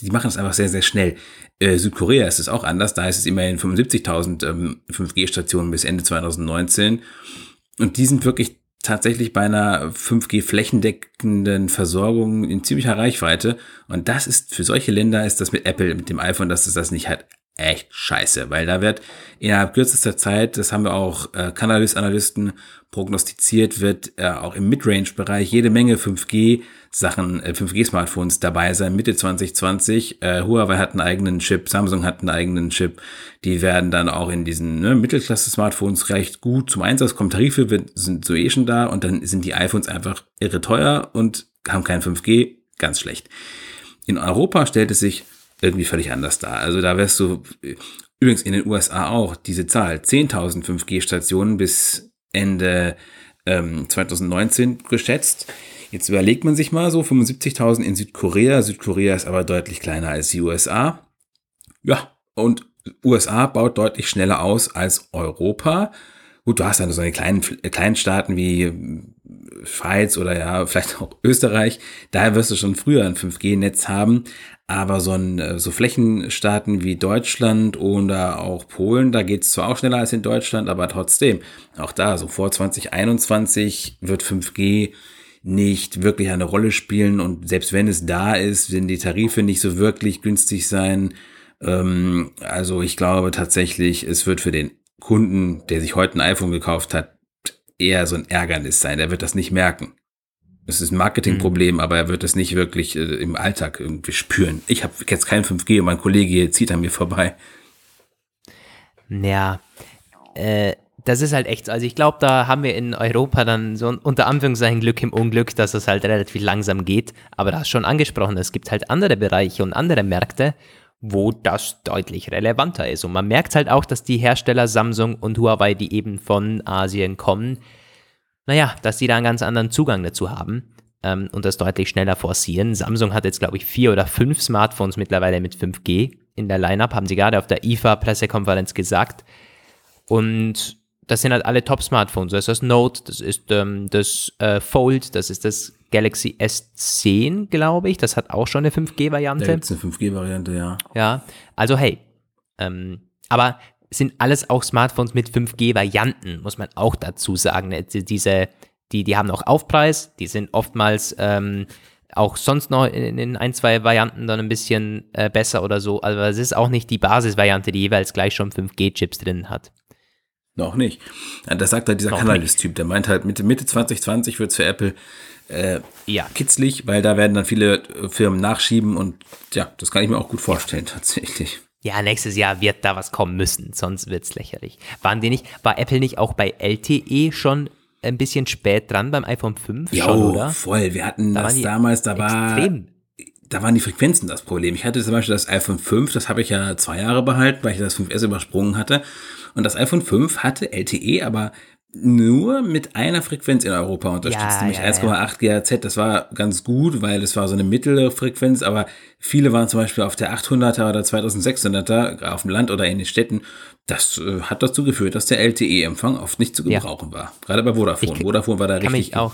die machen es einfach sehr, sehr schnell. Äh, Südkorea ist es auch anders, da ist es immerhin 75.000 ähm, 5G-Stationen bis Ende 2019 und die sind wirklich tatsächlich bei einer 5G flächendeckenden Versorgung in ziemlicher Reichweite. Und das ist für solche Länder ist das mit Apple, mit dem iPhone, dass es das nicht hat, echt scheiße, weil da wird innerhalb kürzester Zeit, das haben wir auch äh, Cannabis-Analysten prognostiziert, wird äh, auch im Midrange-Bereich jede Menge 5G-Sachen, äh, 5G-Smartphones dabei sein, Mitte 2020. Äh, Huawei hat einen eigenen Chip, Samsung hat einen eigenen Chip. Die werden dann auch in diesen ne, Mittelklasse-Smartphones recht gut zum Einsatz kommen. Tarife sind so eh schon da und dann sind die iPhones einfach irre teuer und haben kein 5G, ganz schlecht. In Europa stellt es sich irgendwie völlig anders dar. Also da wirst du Übrigens in den USA auch diese Zahl, 10.000 5G-Stationen bis Ende ähm, 2019 geschätzt. Jetzt überlegt man sich mal so 75.000 in Südkorea. Südkorea ist aber deutlich kleiner als die USA. Ja, und USA baut deutlich schneller aus als Europa. Gut, du hast dann so eine kleinen, kleinen Staaten wie Schweiz oder ja, vielleicht auch Österreich. Daher wirst du schon früher ein 5G-Netz haben. Aber so, ein, äh, so Flächenstaaten wie Deutschland oder auch Polen, da geht es zwar auch schneller als in Deutschland, aber trotzdem, auch da, so vor 2021 wird 5G nicht wirklich eine Rolle spielen und selbst wenn es da ist, werden die Tarife nicht so wirklich günstig sein. Ähm, also ich glaube tatsächlich, es wird für den Kunden, der sich heute ein iPhone gekauft hat, eher so ein Ärgernis sein. Er wird das nicht merken. Es ist ein Marketingproblem, mhm. aber er wird es nicht wirklich äh, im Alltag irgendwie spüren. Ich habe jetzt kein 5G und mein Kollege hier zieht an mir vorbei. Ja, äh, das ist halt echt so. Also ich glaube, da haben wir in Europa dann so unter Anführungszeichen Glück im Unglück, dass es halt relativ langsam geht. Aber du hast schon angesprochen, es gibt halt andere Bereiche und andere Märkte, wo das deutlich relevanter ist. Und man merkt halt auch, dass die Hersteller Samsung und Huawei, die eben von Asien kommen, naja, dass die da einen ganz anderen Zugang dazu haben ähm, und das deutlich schneller forcieren. Samsung hat jetzt, glaube ich, vier oder fünf Smartphones mittlerweile mit 5G in der Lineup, haben sie gerade auf der IFA-Pressekonferenz gesagt. Und das sind halt alle Top-Smartphones. Das ist das Note, das ist ähm, das äh, Fold, das ist das Galaxy S10, glaube ich. Das hat auch schon eine 5G-Variante. Da gibt eine 5G-Variante, ja. Ja, also hey. Ähm, aber sind alles auch Smartphones mit 5G-Varianten, muss man auch dazu sagen. Diese, die, die haben auch Aufpreis, die sind oftmals ähm, auch sonst noch in, in, ein, zwei Varianten dann ein bisschen äh, besser oder so. Also es ist auch nicht die Basisvariante, die jeweils gleich schon 5G-Chips drin hat. Noch nicht. Das sagt halt dieser Cannabis-Typ. Der meint halt, Mitte, Mitte 2020 wird es für Apple äh, ja. kitzlig, weil da werden dann viele äh, Firmen nachschieben und ja, das kann ich mir auch gut vorstellen tatsächlich. Ja, nächstes Jahr wird da was kommen müssen, sonst wird es lächerlich. Waren die nicht, war Apple nicht auch bei LTE schon ein bisschen spät dran beim iPhone 5 jo, schon, oder? voll. Wir hatten da das damals, da war extrem. da waren die Frequenzen das Problem. Ich hatte zum Beispiel das iPhone 5, das habe ich ja zwei Jahre behalten, weil ich das 5S übersprungen hatte. Und das iPhone 5 hatte LTE, aber nur mit einer Frequenz in Europa unterstützt, ja, nämlich ja, 1,8 ja. GHz. Das war ganz gut, weil es war so eine mittlere Frequenz, aber viele waren zum Beispiel auf der 800er oder 2600er, auf dem Land oder in den Städten. Das äh, hat dazu geführt, dass der LTE-Empfang oft nicht zu gebrauchen war. Gerade bei Vodafone. Ich, Vodafone war da kann richtig. Mich auch.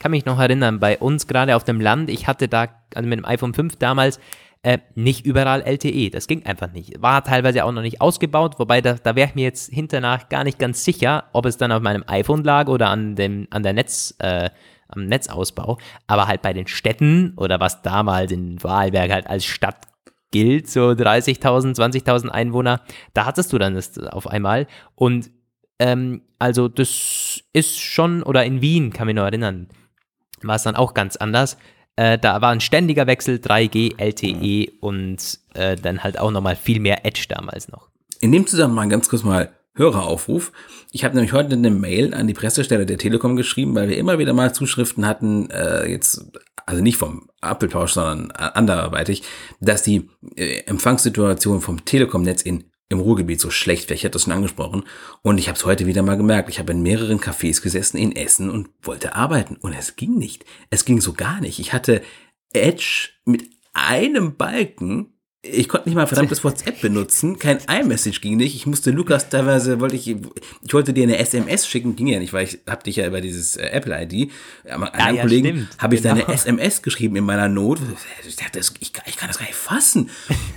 Kann mich noch erinnern, bei uns gerade auf dem Land, ich hatte da, also mit dem iPhone 5 damals, äh, nicht überall LTE. Das ging einfach nicht. War teilweise auch noch nicht ausgebaut, wobei da, da wäre ich mir jetzt hinternach gar nicht ganz sicher, ob es dann auf meinem iPhone lag oder an, dem, an der Netz, äh, am Netzausbau. Aber halt bei den Städten oder was damals in Vorarlberg halt als Stadt gilt, so 30.000, 20.000 Einwohner, da hattest du dann das auf einmal. Und ähm, also das ist schon, oder in Wien, kann mich noch erinnern, war es dann auch ganz anders. Äh, da war ein ständiger Wechsel, 3G, LTE und äh, dann halt auch nochmal viel mehr Edge damals noch. In dem Zusammenhang ganz kurz mal Höreraufruf. Ich habe nämlich heute eine Mail an die Pressestelle der Telekom geschrieben, weil wir immer wieder mal Zuschriften hatten, äh, jetzt, also nicht vom Apfeltausch, sondern anderweitig, dass die äh, Empfangssituation vom Telekom-Netz in im Ruhrgebiet so schlecht. Ich hatte das schon angesprochen. Und ich habe es heute wieder mal gemerkt. Ich habe in mehreren Cafés gesessen in Essen und wollte arbeiten. Und es ging nicht. Es ging so gar nicht. Ich hatte Edge mit einem Balken ich konnte nicht mal verdammtes WhatsApp benutzen, kein iMessage ging nicht. Ich musste Lukas teilweise, wollte ich, ich wollte dir eine SMS schicken, ging ja nicht, weil ich hab dich ja über dieses äh, Apple ID. Einem ja, ja, Kollegen habe ich genau. deine SMS geschrieben in meiner Not. Ich dachte, ich, ich kann das gar nicht fassen.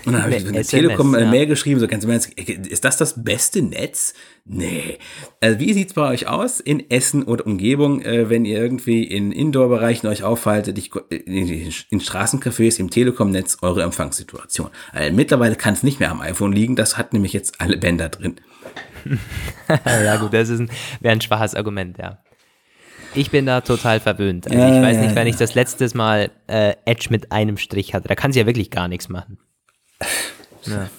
Und dann habe ich eine Telekom eine ja. Mail geschrieben, so ganz im Ernst, ist das das beste Netz? Nee. Also wie sieht's bei euch aus in Essen oder Umgebung, äh, wenn ihr irgendwie in Indoor-Bereichen euch aufhaltet, in, in Straßencafés, im Telekom-Netz, eure Empfangssituation? Also mittlerweile kann es nicht mehr am iPhone liegen, das hat nämlich jetzt alle Bänder drin. ja gut, das wäre ein schwaches Argument, ja. Ich bin da total verwöhnt. Also ich weiß nicht, wenn ich das letztes Mal äh, Edge mit einem Strich hatte. Da kann sie ja wirklich gar nichts machen. Ja.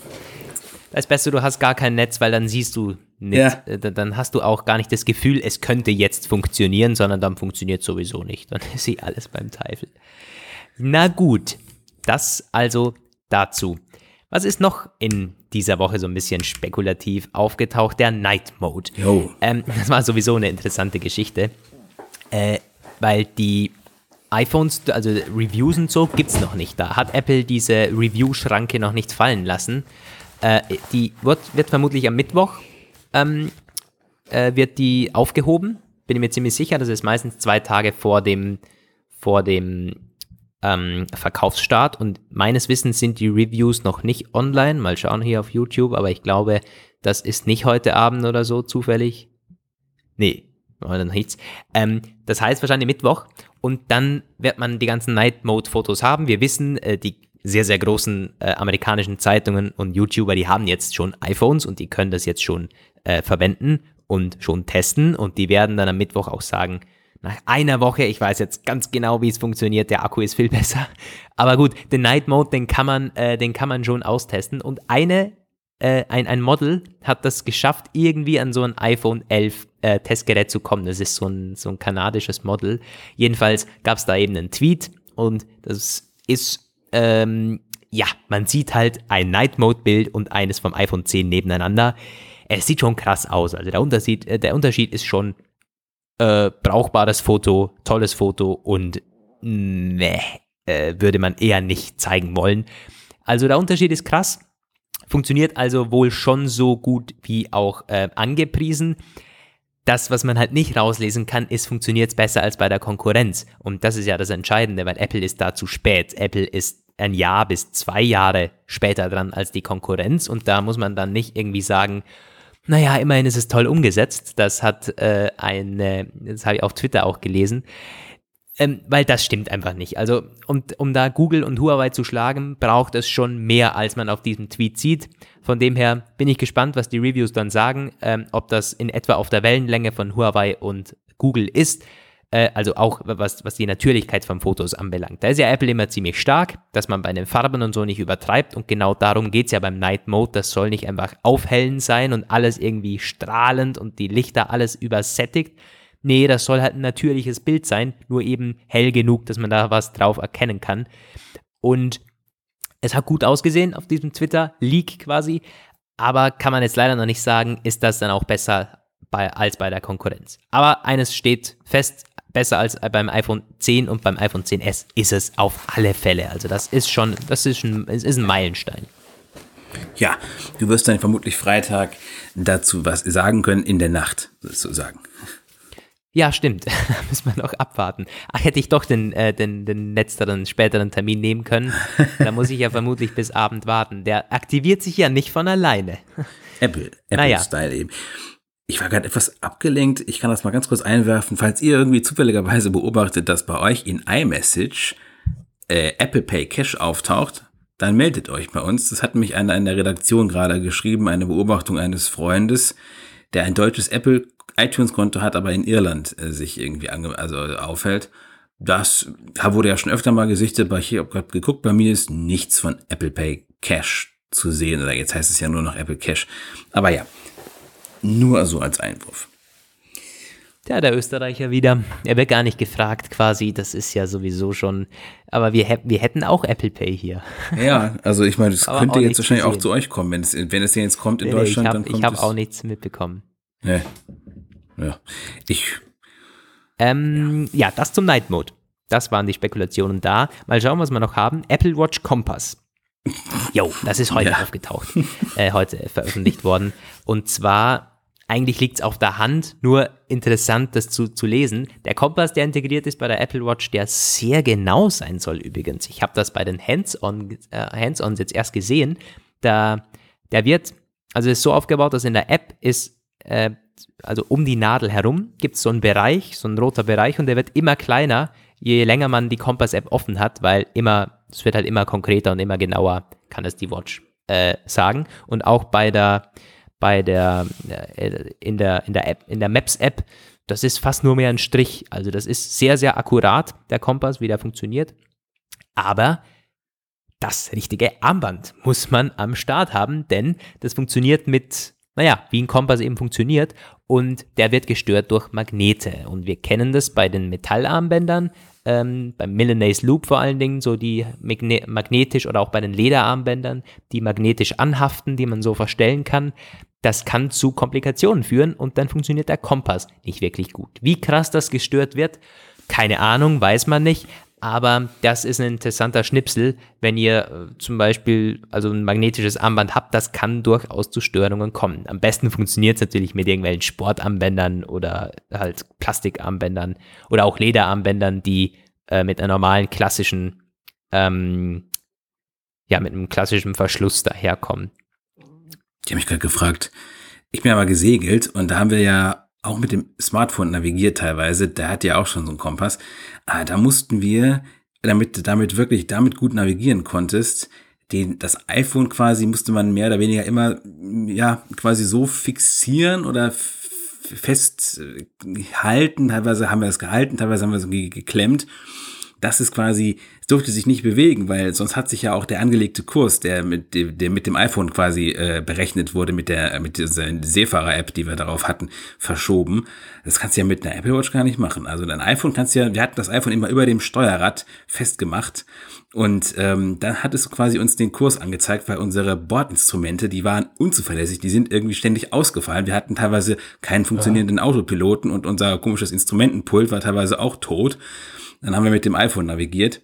Das Beste, du hast gar kein Netz, weil dann siehst du nicht, ja. Äh, dann hast du auch gar nicht das Gefühl, es könnte jetzt funktionieren, sondern dann funktioniert sowieso nicht. Dann ist sie alles beim Teufel. Na gut, das also dazu. Was ist noch in dieser Woche so ein bisschen spekulativ aufgetaucht? Der Night Mode. Ähm, das war sowieso eine interessante Geschichte, äh, weil die iPhones, also Reviews und so, gibt es noch nicht. Da hat Apple diese Review-Schranke noch nicht fallen lassen. Äh, die wird, wird, vermutlich am Mittwoch ähm, äh, wird die aufgehoben. Bin ich mir ziemlich sicher. Das ist meistens zwei Tage vor dem, vor dem ähm, Verkaufsstart. Und meines Wissens sind die Reviews noch nicht online. Mal schauen hier auf YouTube. Aber ich glaube, das ist nicht heute Abend oder so zufällig. Nee, oder nichts. Ähm, das heißt wahrscheinlich Mittwoch. Und dann wird man die ganzen Night Mode Fotos haben. Wir wissen, äh, die sehr, sehr großen äh, amerikanischen Zeitungen und YouTuber, die haben jetzt schon iPhones und die können das jetzt schon äh, verwenden und schon testen. Und die werden dann am Mittwoch auch sagen, nach einer Woche, ich weiß jetzt ganz genau, wie es funktioniert, der Akku ist viel besser. Aber gut, den Night Mode, den kann man, äh, den kann man schon austesten. Und eine, äh, ein, ein Model hat das geschafft, irgendwie an so ein iPhone 11 äh, Testgerät zu kommen. Das ist so ein, so ein kanadisches Model. Jedenfalls gab es da eben einen Tweet und das ist, ähm, ja, man sieht halt ein Night Mode Bild und eines vom iPhone 10 nebeneinander. Es sieht schon krass aus. Also der Unterschied, äh, der Unterschied ist schon äh, brauchbares Foto, tolles Foto und ne, äh, würde man eher nicht zeigen wollen. Also der Unterschied ist krass. Funktioniert also wohl schon so gut wie auch äh, angepriesen das, was man halt nicht rauslesen kann, ist, funktioniert es besser als bei der Konkurrenz. Und das ist ja das Entscheidende, weil Apple ist da zu spät. Apple ist ein Jahr bis zwei Jahre später dran als die Konkurrenz und da muss man dann nicht irgendwie sagen, naja, immerhin ist es toll umgesetzt. Das hat äh, eine, das habe ich auf Twitter auch gelesen. Ähm, weil das stimmt einfach nicht. Also, um, um da Google und Huawei zu schlagen, braucht es schon mehr, als man auf diesem Tweet sieht. Von dem her bin ich gespannt, was die Reviews dann sagen, ähm, ob das in etwa auf der Wellenlänge von Huawei und Google ist. Äh, also auch was, was die Natürlichkeit von Fotos anbelangt. Da ist ja Apple immer ziemlich stark, dass man bei den Farben und so nicht übertreibt. Und genau darum geht es ja beim Night Mode. Das soll nicht einfach aufhellend sein und alles irgendwie strahlend und die Lichter alles übersättigt nee, das soll halt ein natürliches Bild sein, nur eben hell genug, dass man da was drauf erkennen kann. Und es hat gut ausgesehen auf diesem Twitter-Leak quasi, aber kann man jetzt leider noch nicht sagen, ist das dann auch besser bei, als bei der Konkurrenz. Aber eines steht fest, besser als beim iPhone 10 und beim iPhone 10s ist es auf alle Fälle. Also das ist schon, das ist ein, es ist ein Meilenstein. Ja, du wirst dann vermutlich Freitag dazu was sagen können in der Nacht, sozusagen. Ja, stimmt. da müssen wir noch abwarten. Ach, hätte ich doch den, äh, den, den letzteren, späteren Termin nehmen können. Da muss ich ja vermutlich bis Abend warten. Der aktiviert sich ja nicht von alleine. Apple, Apple-Style naja. eben. Ich war gerade etwas abgelenkt. Ich kann das mal ganz kurz einwerfen. Falls ihr irgendwie zufälligerweise beobachtet, dass bei euch in iMessage äh, Apple Pay Cash auftaucht, dann meldet euch bei uns. Das hat mich einer in der Redaktion gerade geschrieben, eine Beobachtung eines Freundes, der ein deutsches Apple iTunes-Konto hat, aber in Irland äh, sich irgendwie ange also aufhält. Das da wurde ja schon öfter mal gesichtet, aber ich habe gerade geguckt, bei mir ist nichts von Apple Pay Cash zu sehen. Oder jetzt heißt es ja nur noch Apple Cash. Aber ja, nur so als Einwurf. Ja, der Österreicher wieder. Er wird gar nicht gefragt quasi. Das ist ja sowieso schon. Aber wir, wir hätten auch Apple Pay hier. Ja, also ich meine, das könnte jetzt wahrscheinlich auch zu euch kommen. Wenn es, wenn es jetzt kommt in nee, Deutschland, hab, kommt Ich habe auch nichts mitbekommen. Nee. Ja. Ich. Ähm, ja. ja, das zum Night Mode. Das waren die Spekulationen da. Mal schauen, was wir noch haben. Apple Watch Kompass. Jo, das ist heute ja. aufgetaucht, äh, heute veröffentlicht worden. Und zwar, eigentlich liegt es auf der Hand, nur interessant, das zu, zu lesen. Der Kompass, der integriert ist bei der Apple Watch, der sehr genau sein soll übrigens. Ich habe das bei den Hands-On äh, Hands jetzt erst gesehen. Da, der wird, also ist so aufgebaut, dass in der App ist äh, also um die Nadel herum, gibt es so einen Bereich, so ein roter Bereich und der wird immer kleiner, je länger man die Kompass-App offen hat, weil immer, es wird halt immer konkreter und immer genauer, kann es die Watch äh, sagen. Und auch bei der, bei der, äh, in der, in der App, in der Maps-App, das ist fast nur mehr ein Strich. Also das ist sehr, sehr akkurat, der Kompass, wie der funktioniert. Aber das richtige Armband muss man am Start haben, denn das funktioniert mit naja, wie ein Kompass eben funktioniert und der wird gestört durch Magnete. Und wir kennen das bei den Metallarmbändern, ähm, beim Milanese Loop vor allen Dingen, so die magne magnetisch oder auch bei den Lederarmbändern, die magnetisch anhaften, die man so verstellen kann. Das kann zu Komplikationen führen und dann funktioniert der Kompass nicht wirklich gut. Wie krass das gestört wird, keine Ahnung, weiß man nicht. Aber das ist ein interessanter Schnipsel, wenn ihr äh, zum Beispiel also ein magnetisches Armband habt, das kann durchaus zu Störungen kommen. Am besten funktioniert es natürlich mit irgendwelchen Sportarmbändern oder halt Plastikarmbändern oder auch Lederarmbändern, die äh, mit einer normalen klassischen, ähm, ja, mit einem klassischen Verschluss daherkommen. Ich habe mich gerade gefragt, ich bin aber gesegelt und da haben wir ja auch mit dem Smartphone navigiert teilweise. Der hat ja auch schon so einen Kompass. Aber da mussten wir, damit damit wirklich damit gut navigieren konntest, den, das iPhone quasi musste man mehr oder weniger immer, ja, quasi so fixieren oder festhalten. Teilweise haben wir es gehalten, teilweise haben wir es geklemmt das ist quasi, es durfte sich nicht bewegen, weil sonst hat sich ja auch der angelegte Kurs, der mit, dem, der mit dem iPhone quasi äh, berechnet wurde, mit der mit dieser Seefahrer-App, die wir darauf hatten, verschoben. Das kannst du ja mit einer Apple Watch gar nicht machen. Also dein iPhone kannst du ja, wir hatten das iPhone immer über dem Steuerrad festgemacht und ähm, dann hat es quasi uns den Kurs angezeigt, weil unsere Bordinstrumente, die waren unzuverlässig, die sind irgendwie ständig ausgefallen. Wir hatten teilweise keinen funktionierenden Autopiloten und unser komisches Instrumentenpult war teilweise auch tot. Dann haben wir mit dem iPhone navigiert.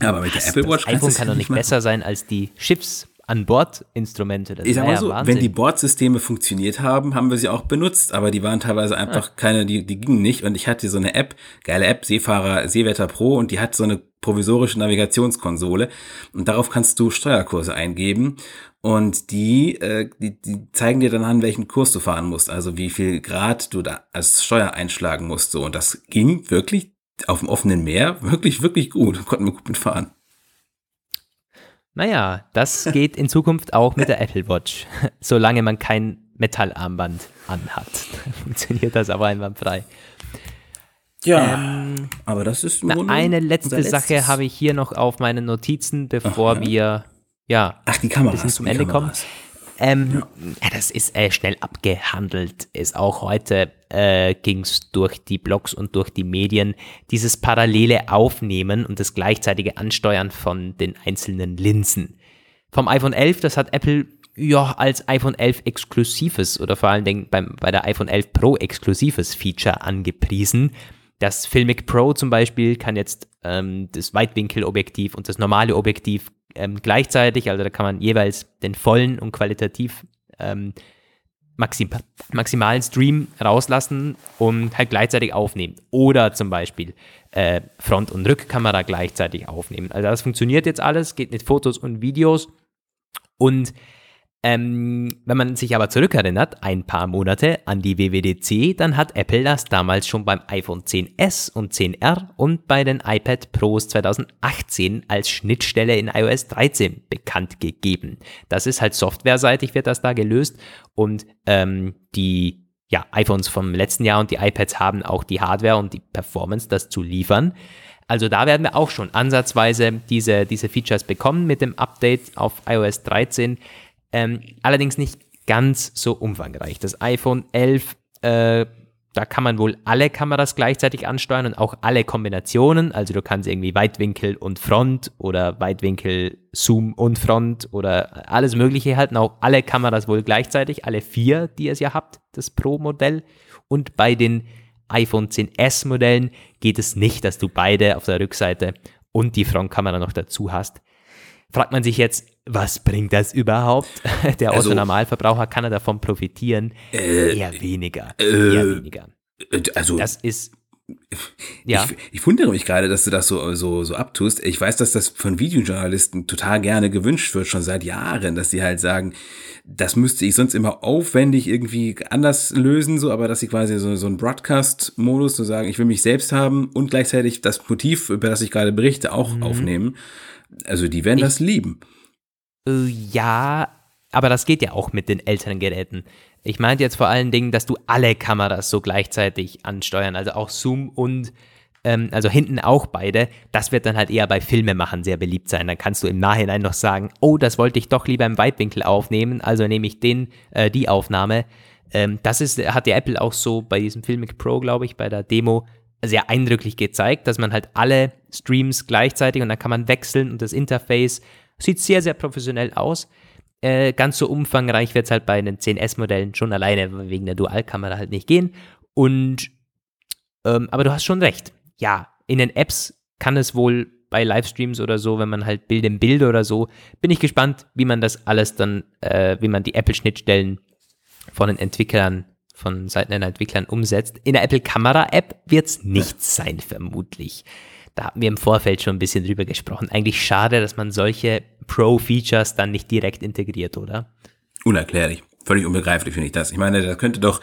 Aber mit Was, der Apple Watch das iPhone kann doch nicht besser sein als die Chips an Bord Instrumente. Das ich sag mal ja so, Wahnsinn. wenn die Bordsysteme funktioniert haben, haben wir sie auch benutzt, aber die waren teilweise einfach ah. keine, die, die gingen nicht. Und ich hatte so eine App, geile App, Seefahrer, Seewetter Pro, und die hat so eine provisorische Navigationskonsole. Und darauf kannst du Steuerkurse eingeben. Und die, äh, die, die zeigen dir dann an, welchen Kurs du fahren musst, also wie viel Grad du da als Steuer einschlagen musst. So, und das ging wirklich auf dem offenen Meer wirklich, wirklich gut. Konnten wir gut mitfahren. Naja, das geht in Zukunft auch mit der Apple Watch, solange man kein Metallarmband anhat. Funktioniert das aber einwandfrei. Ja, ähm, aber das ist na, eine letzte Sache habe ich hier noch auf meinen Notizen, bevor Ach, ja. wir ja Ach, die Kameras, bis zum Ende kommen. Ähm, ja. das ist äh, schnell abgehandelt. Ist auch heute äh, ging es durch die Blogs und durch die Medien. Dieses parallele Aufnehmen und das gleichzeitige Ansteuern von den einzelnen Linsen. Vom iPhone 11, das hat Apple ja als iPhone 11 exklusives oder vor allen Dingen beim, bei der iPhone 11 Pro exklusives Feature angepriesen. Das Filmic Pro zum Beispiel kann jetzt ähm, das Weitwinkelobjektiv und das normale Objektiv ähm, gleichzeitig, also da kann man jeweils den vollen und qualitativ ähm, maxim maximalen Stream rauslassen und halt gleichzeitig aufnehmen. Oder zum Beispiel äh, Front- und Rückkamera gleichzeitig aufnehmen. Also das funktioniert jetzt alles, geht mit Fotos und Videos und ähm, wenn man sich aber zurückerinnert, ein paar Monate an die WWDC, dann hat Apple das damals schon beim iPhone 10s und 10R und bei den iPad Pros 2018 als Schnittstelle in iOS 13 bekannt gegeben. Das ist halt softwareseitig wird das da gelöst und ähm, die ja, iPhones vom letzten Jahr und die iPads haben auch die Hardware und die Performance, das zu liefern. Also da werden wir auch schon ansatzweise diese, diese Features bekommen mit dem Update auf iOS 13. Ähm, allerdings nicht ganz so umfangreich. Das iPhone 11, äh, da kann man wohl alle Kameras gleichzeitig ansteuern und auch alle Kombinationen. Also du kannst irgendwie Weitwinkel und Front oder Weitwinkel, Zoom und Front oder alles Mögliche halten. Auch alle Kameras wohl gleichzeitig, alle vier, die ihr ja habt, das Pro-Modell. Und bei den iPhone 10s Modellen geht es nicht, dass du beide auf der Rückseite und die Frontkamera noch dazu hast fragt man sich jetzt, was bringt das überhaupt? Der also, Normalverbraucher kann er davon profitieren? Äh, eher weniger. Äh, eher weniger. Äh, also, das ist. Ja. Ich, ich wundere mich gerade, dass du das so, so, so abtust. Ich weiß, dass das von Videojournalisten total gerne gewünscht wird, schon seit Jahren, dass sie halt sagen, das müsste ich sonst immer aufwendig irgendwie anders lösen, so, aber dass sie quasi so, so einen Broadcast-Modus, so sagen, ich will mich selbst haben und gleichzeitig das Motiv, über das ich gerade berichte, auch mhm. aufnehmen. Also die werden ich, das lieben. Äh, ja, aber das geht ja auch mit den älteren Geräten. Ich meinte jetzt vor allen Dingen, dass du alle Kameras so gleichzeitig ansteuern, also auch Zoom und ähm, also hinten auch beide. Das wird dann halt eher bei Filmemachen sehr beliebt sein. Dann kannst du im Nachhinein noch sagen, oh, das wollte ich doch lieber im Weitwinkel aufnehmen, also nehme ich den, äh, die Aufnahme. Ähm, das ist, hat die Apple auch so bei diesem Filmic Pro, glaube ich, bei der Demo sehr eindrücklich gezeigt, dass man halt alle Streams gleichzeitig und dann kann man wechseln und das Interface sieht sehr, sehr professionell aus. Äh, ganz so umfangreich wird es halt bei den 10S-Modellen schon alleine wegen der Dualkamera halt nicht gehen. Und ähm, aber du hast schon recht. Ja, in den Apps kann es wohl bei Livestreams oder so, wenn man halt Bild im Bild oder so, bin ich gespannt, wie man das alles dann, äh, wie man die Apple-Schnittstellen von den Entwicklern, von Seiten der Entwicklern umsetzt. In der Apple Kamera App wird es nichts sein, vermutlich. Da haben wir im Vorfeld schon ein bisschen drüber gesprochen. Eigentlich schade, dass man solche Pro-Features dann nicht direkt integriert, oder? Unerklärlich. Völlig unbegreiflich finde ich das. Ich meine, das könnte doch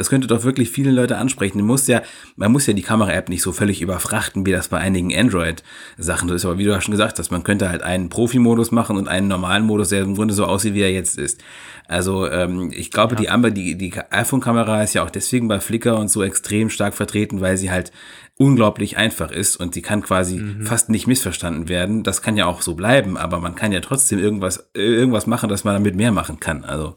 das könnte doch wirklich viele Leute ansprechen. Du musst ja, man muss ja die Kamera-App nicht so völlig überfrachten, wie das bei einigen Android-Sachen so ist. Aber wie du ja schon gesagt hast, man könnte halt einen Profi-Modus machen und einen normalen Modus, der im Grunde so aussieht, wie er jetzt ist. Also ähm, ich glaube, ja. die Amber, die, die iPhone-Kamera ist ja auch deswegen bei Flickr und so extrem stark vertreten, weil sie halt unglaublich einfach ist und sie kann quasi mhm. fast nicht missverstanden werden. Das kann ja auch so bleiben, aber man kann ja trotzdem irgendwas, irgendwas machen, dass man damit mehr machen kann. Also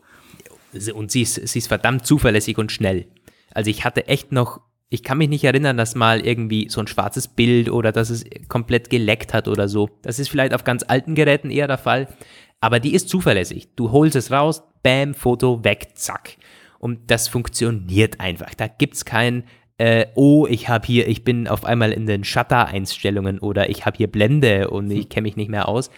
und sie ist, sie ist verdammt zuverlässig und schnell. Also ich hatte echt noch, ich kann mich nicht erinnern, dass mal irgendwie so ein schwarzes Bild oder dass es komplett geleckt hat oder so. Das ist vielleicht auf ganz alten Geräten eher der Fall. Aber die ist zuverlässig. Du holst es raus, bam, Foto, weg, zack. Und das funktioniert einfach. Da gibt's kein, äh, oh, ich habe hier, ich bin auf einmal in den Shutter-Einstellungen oder ich habe hier Blende und ich kenne mich nicht mehr aus.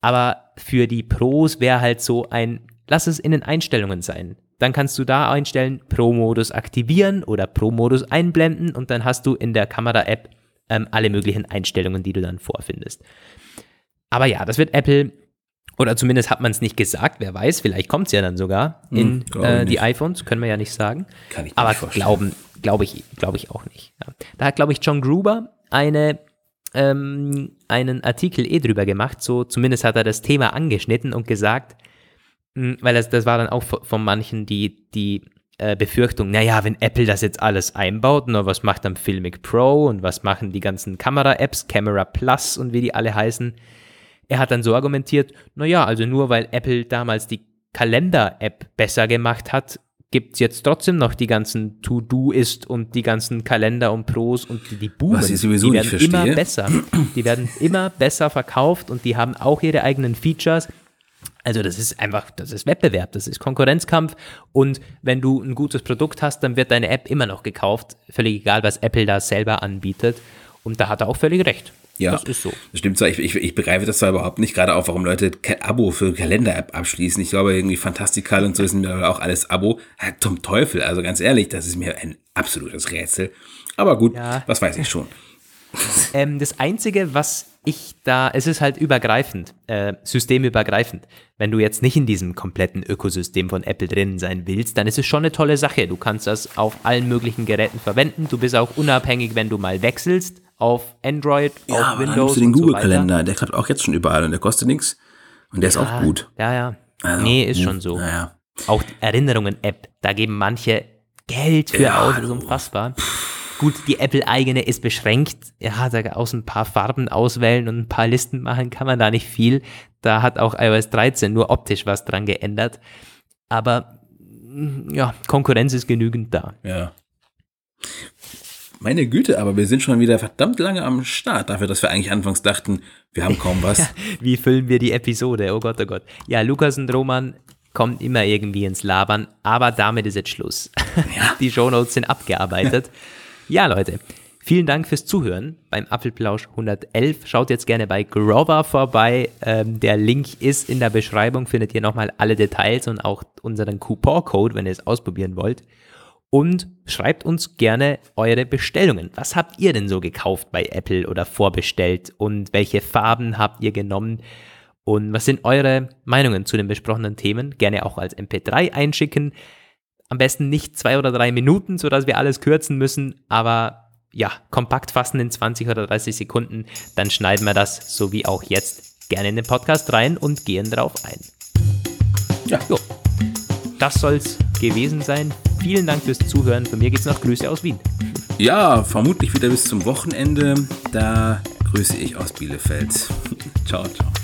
Aber für die Pros wäre halt so ein lass es in den Einstellungen sein. Dann kannst du da einstellen, Pro-Modus aktivieren oder Pro-Modus einblenden und dann hast du in der Kamera-App ähm, alle möglichen Einstellungen, die du dann vorfindest. Aber ja, das wird Apple, oder zumindest hat man es nicht gesagt, wer weiß, vielleicht kommt es ja dann sogar in hm, äh, die iPhones, können wir ja nicht sagen. Kann ich Aber glauben, glaube ich, glaube ich auch nicht. Ja. Da hat, glaube ich, John Gruber eine ähm, einen Artikel eh drüber gemacht, so zumindest hat er das Thema angeschnitten und gesagt, hm, weil das, das war dann auch von manchen die, die äh, Befürchtung, naja, wenn Apple das jetzt alles einbaut, na, was macht dann Filmic Pro und was machen die ganzen Kamera-Apps, Camera Plus und wie die alle heißen. Er hat dann so argumentiert, naja, also nur weil Apple damals die Kalender-App besser gemacht hat, gibt es jetzt trotzdem noch die ganzen To-Do-Ist und die ganzen Kalender und Pros und die, die Boomen. Was ich sowieso die werden nicht verstehe. immer besser. Die werden immer besser verkauft und die haben auch ihre eigenen Features. Also das ist einfach, das ist Wettbewerb, das ist Konkurrenzkampf und wenn du ein gutes Produkt hast, dann wird deine App immer noch gekauft, völlig egal, was Apple da selber anbietet und da hat er auch völlig recht. Ja, das ist so. Das stimmt zwar, ich, ich, ich begreife das zwar überhaupt nicht, gerade auch, warum Leute Abo für Kalender-App abschließen. Ich glaube, irgendwie Fantastikal und so ist mir auch alles Abo. Ja, zum Teufel, also ganz ehrlich, das ist mir ein absolutes Rätsel. Aber gut, ja. was weiß ich schon. Ähm, das Einzige, was ich da, es ist halt übergreifend, äh, systemübergreifend. Wenn du jetzt nicht in diesem kompletten Ökosystem von Apple drin sein willst, dann ist es schon eine tolle Sache. Du kannst das auf allen möglichen Geräten verwenden. Du bist auch unabhängig, wenn du mal wechselst auf Android, ja, auf aber Windows. Dann hast du den Google-Kalender, so der klappt auch jetzt schon überall und der kostet nichts. Und der ist ja, auch gut. Ja, ja. Also, nee, ist schon so. Ja. Auch die Erinnerungen-App, da geben manche Geld für ja, aus, das ist unfassbar. Pff Gut, die Apple-eigene ist beschränkt. Ja, da aus ein paar Farben auswählen und ein paar Listen machen kann man da nicht viel. Da hat auch iOS 13 nur optisch was dran geändert. Aber mm, ja, Konkurrenz ist genügend da. Ja. Meine Güte, aber wir sind schon wieder verdammt lange am Start, dafür, dass wir eigentlich anfangs dachten, wir haben kaum was. Wie füllen wir die Episode? Oh Gott, oh Gott. Ja, Lukas und Roman kommen immer irgendwie ins Labern, aber damit ist jetzt Schluss. Ja. Die Shownotes sind abgearbeitet. Ja, Leute, vielen Dank fürs Zuhören beim Apfelplausch 111. Schaut jetzt gerne bei Grover vorbei. Ähm, der Link ist in der Beschreibung, findet ihr nochmal alle Details und auch unseren Coupon-Code, wenn ihr es ausprobieren wollt. Und schreibt uns gerne eure Bestellungen. Was habt ihr denn so gekauft bei Apple oder vorbestellt? Und welche Farben habt ihr genommen? Und was sind eure Meinungen zu den besprochenen Themen? Gerne auch als MP3 einschicken. Am besten nicht zwei oder drei Minuten, sodass wir alles kürzen müssen, aber ja, kompakt fassen in 20 oder 30 Sekunden. Dann schneiden wir das, so wie auch jetzt, gerne in den Podcast rein und gehen drauf ein. Ja. Jo. Das soll's gewesen sein. Vielen Dank fürs Zuhören. Von mir geht's noch Grüße aus Wien. Ja, vermutlich wieder bis zum Wochenende. Da grüße ich aus Bielefeld. ciao, ciao.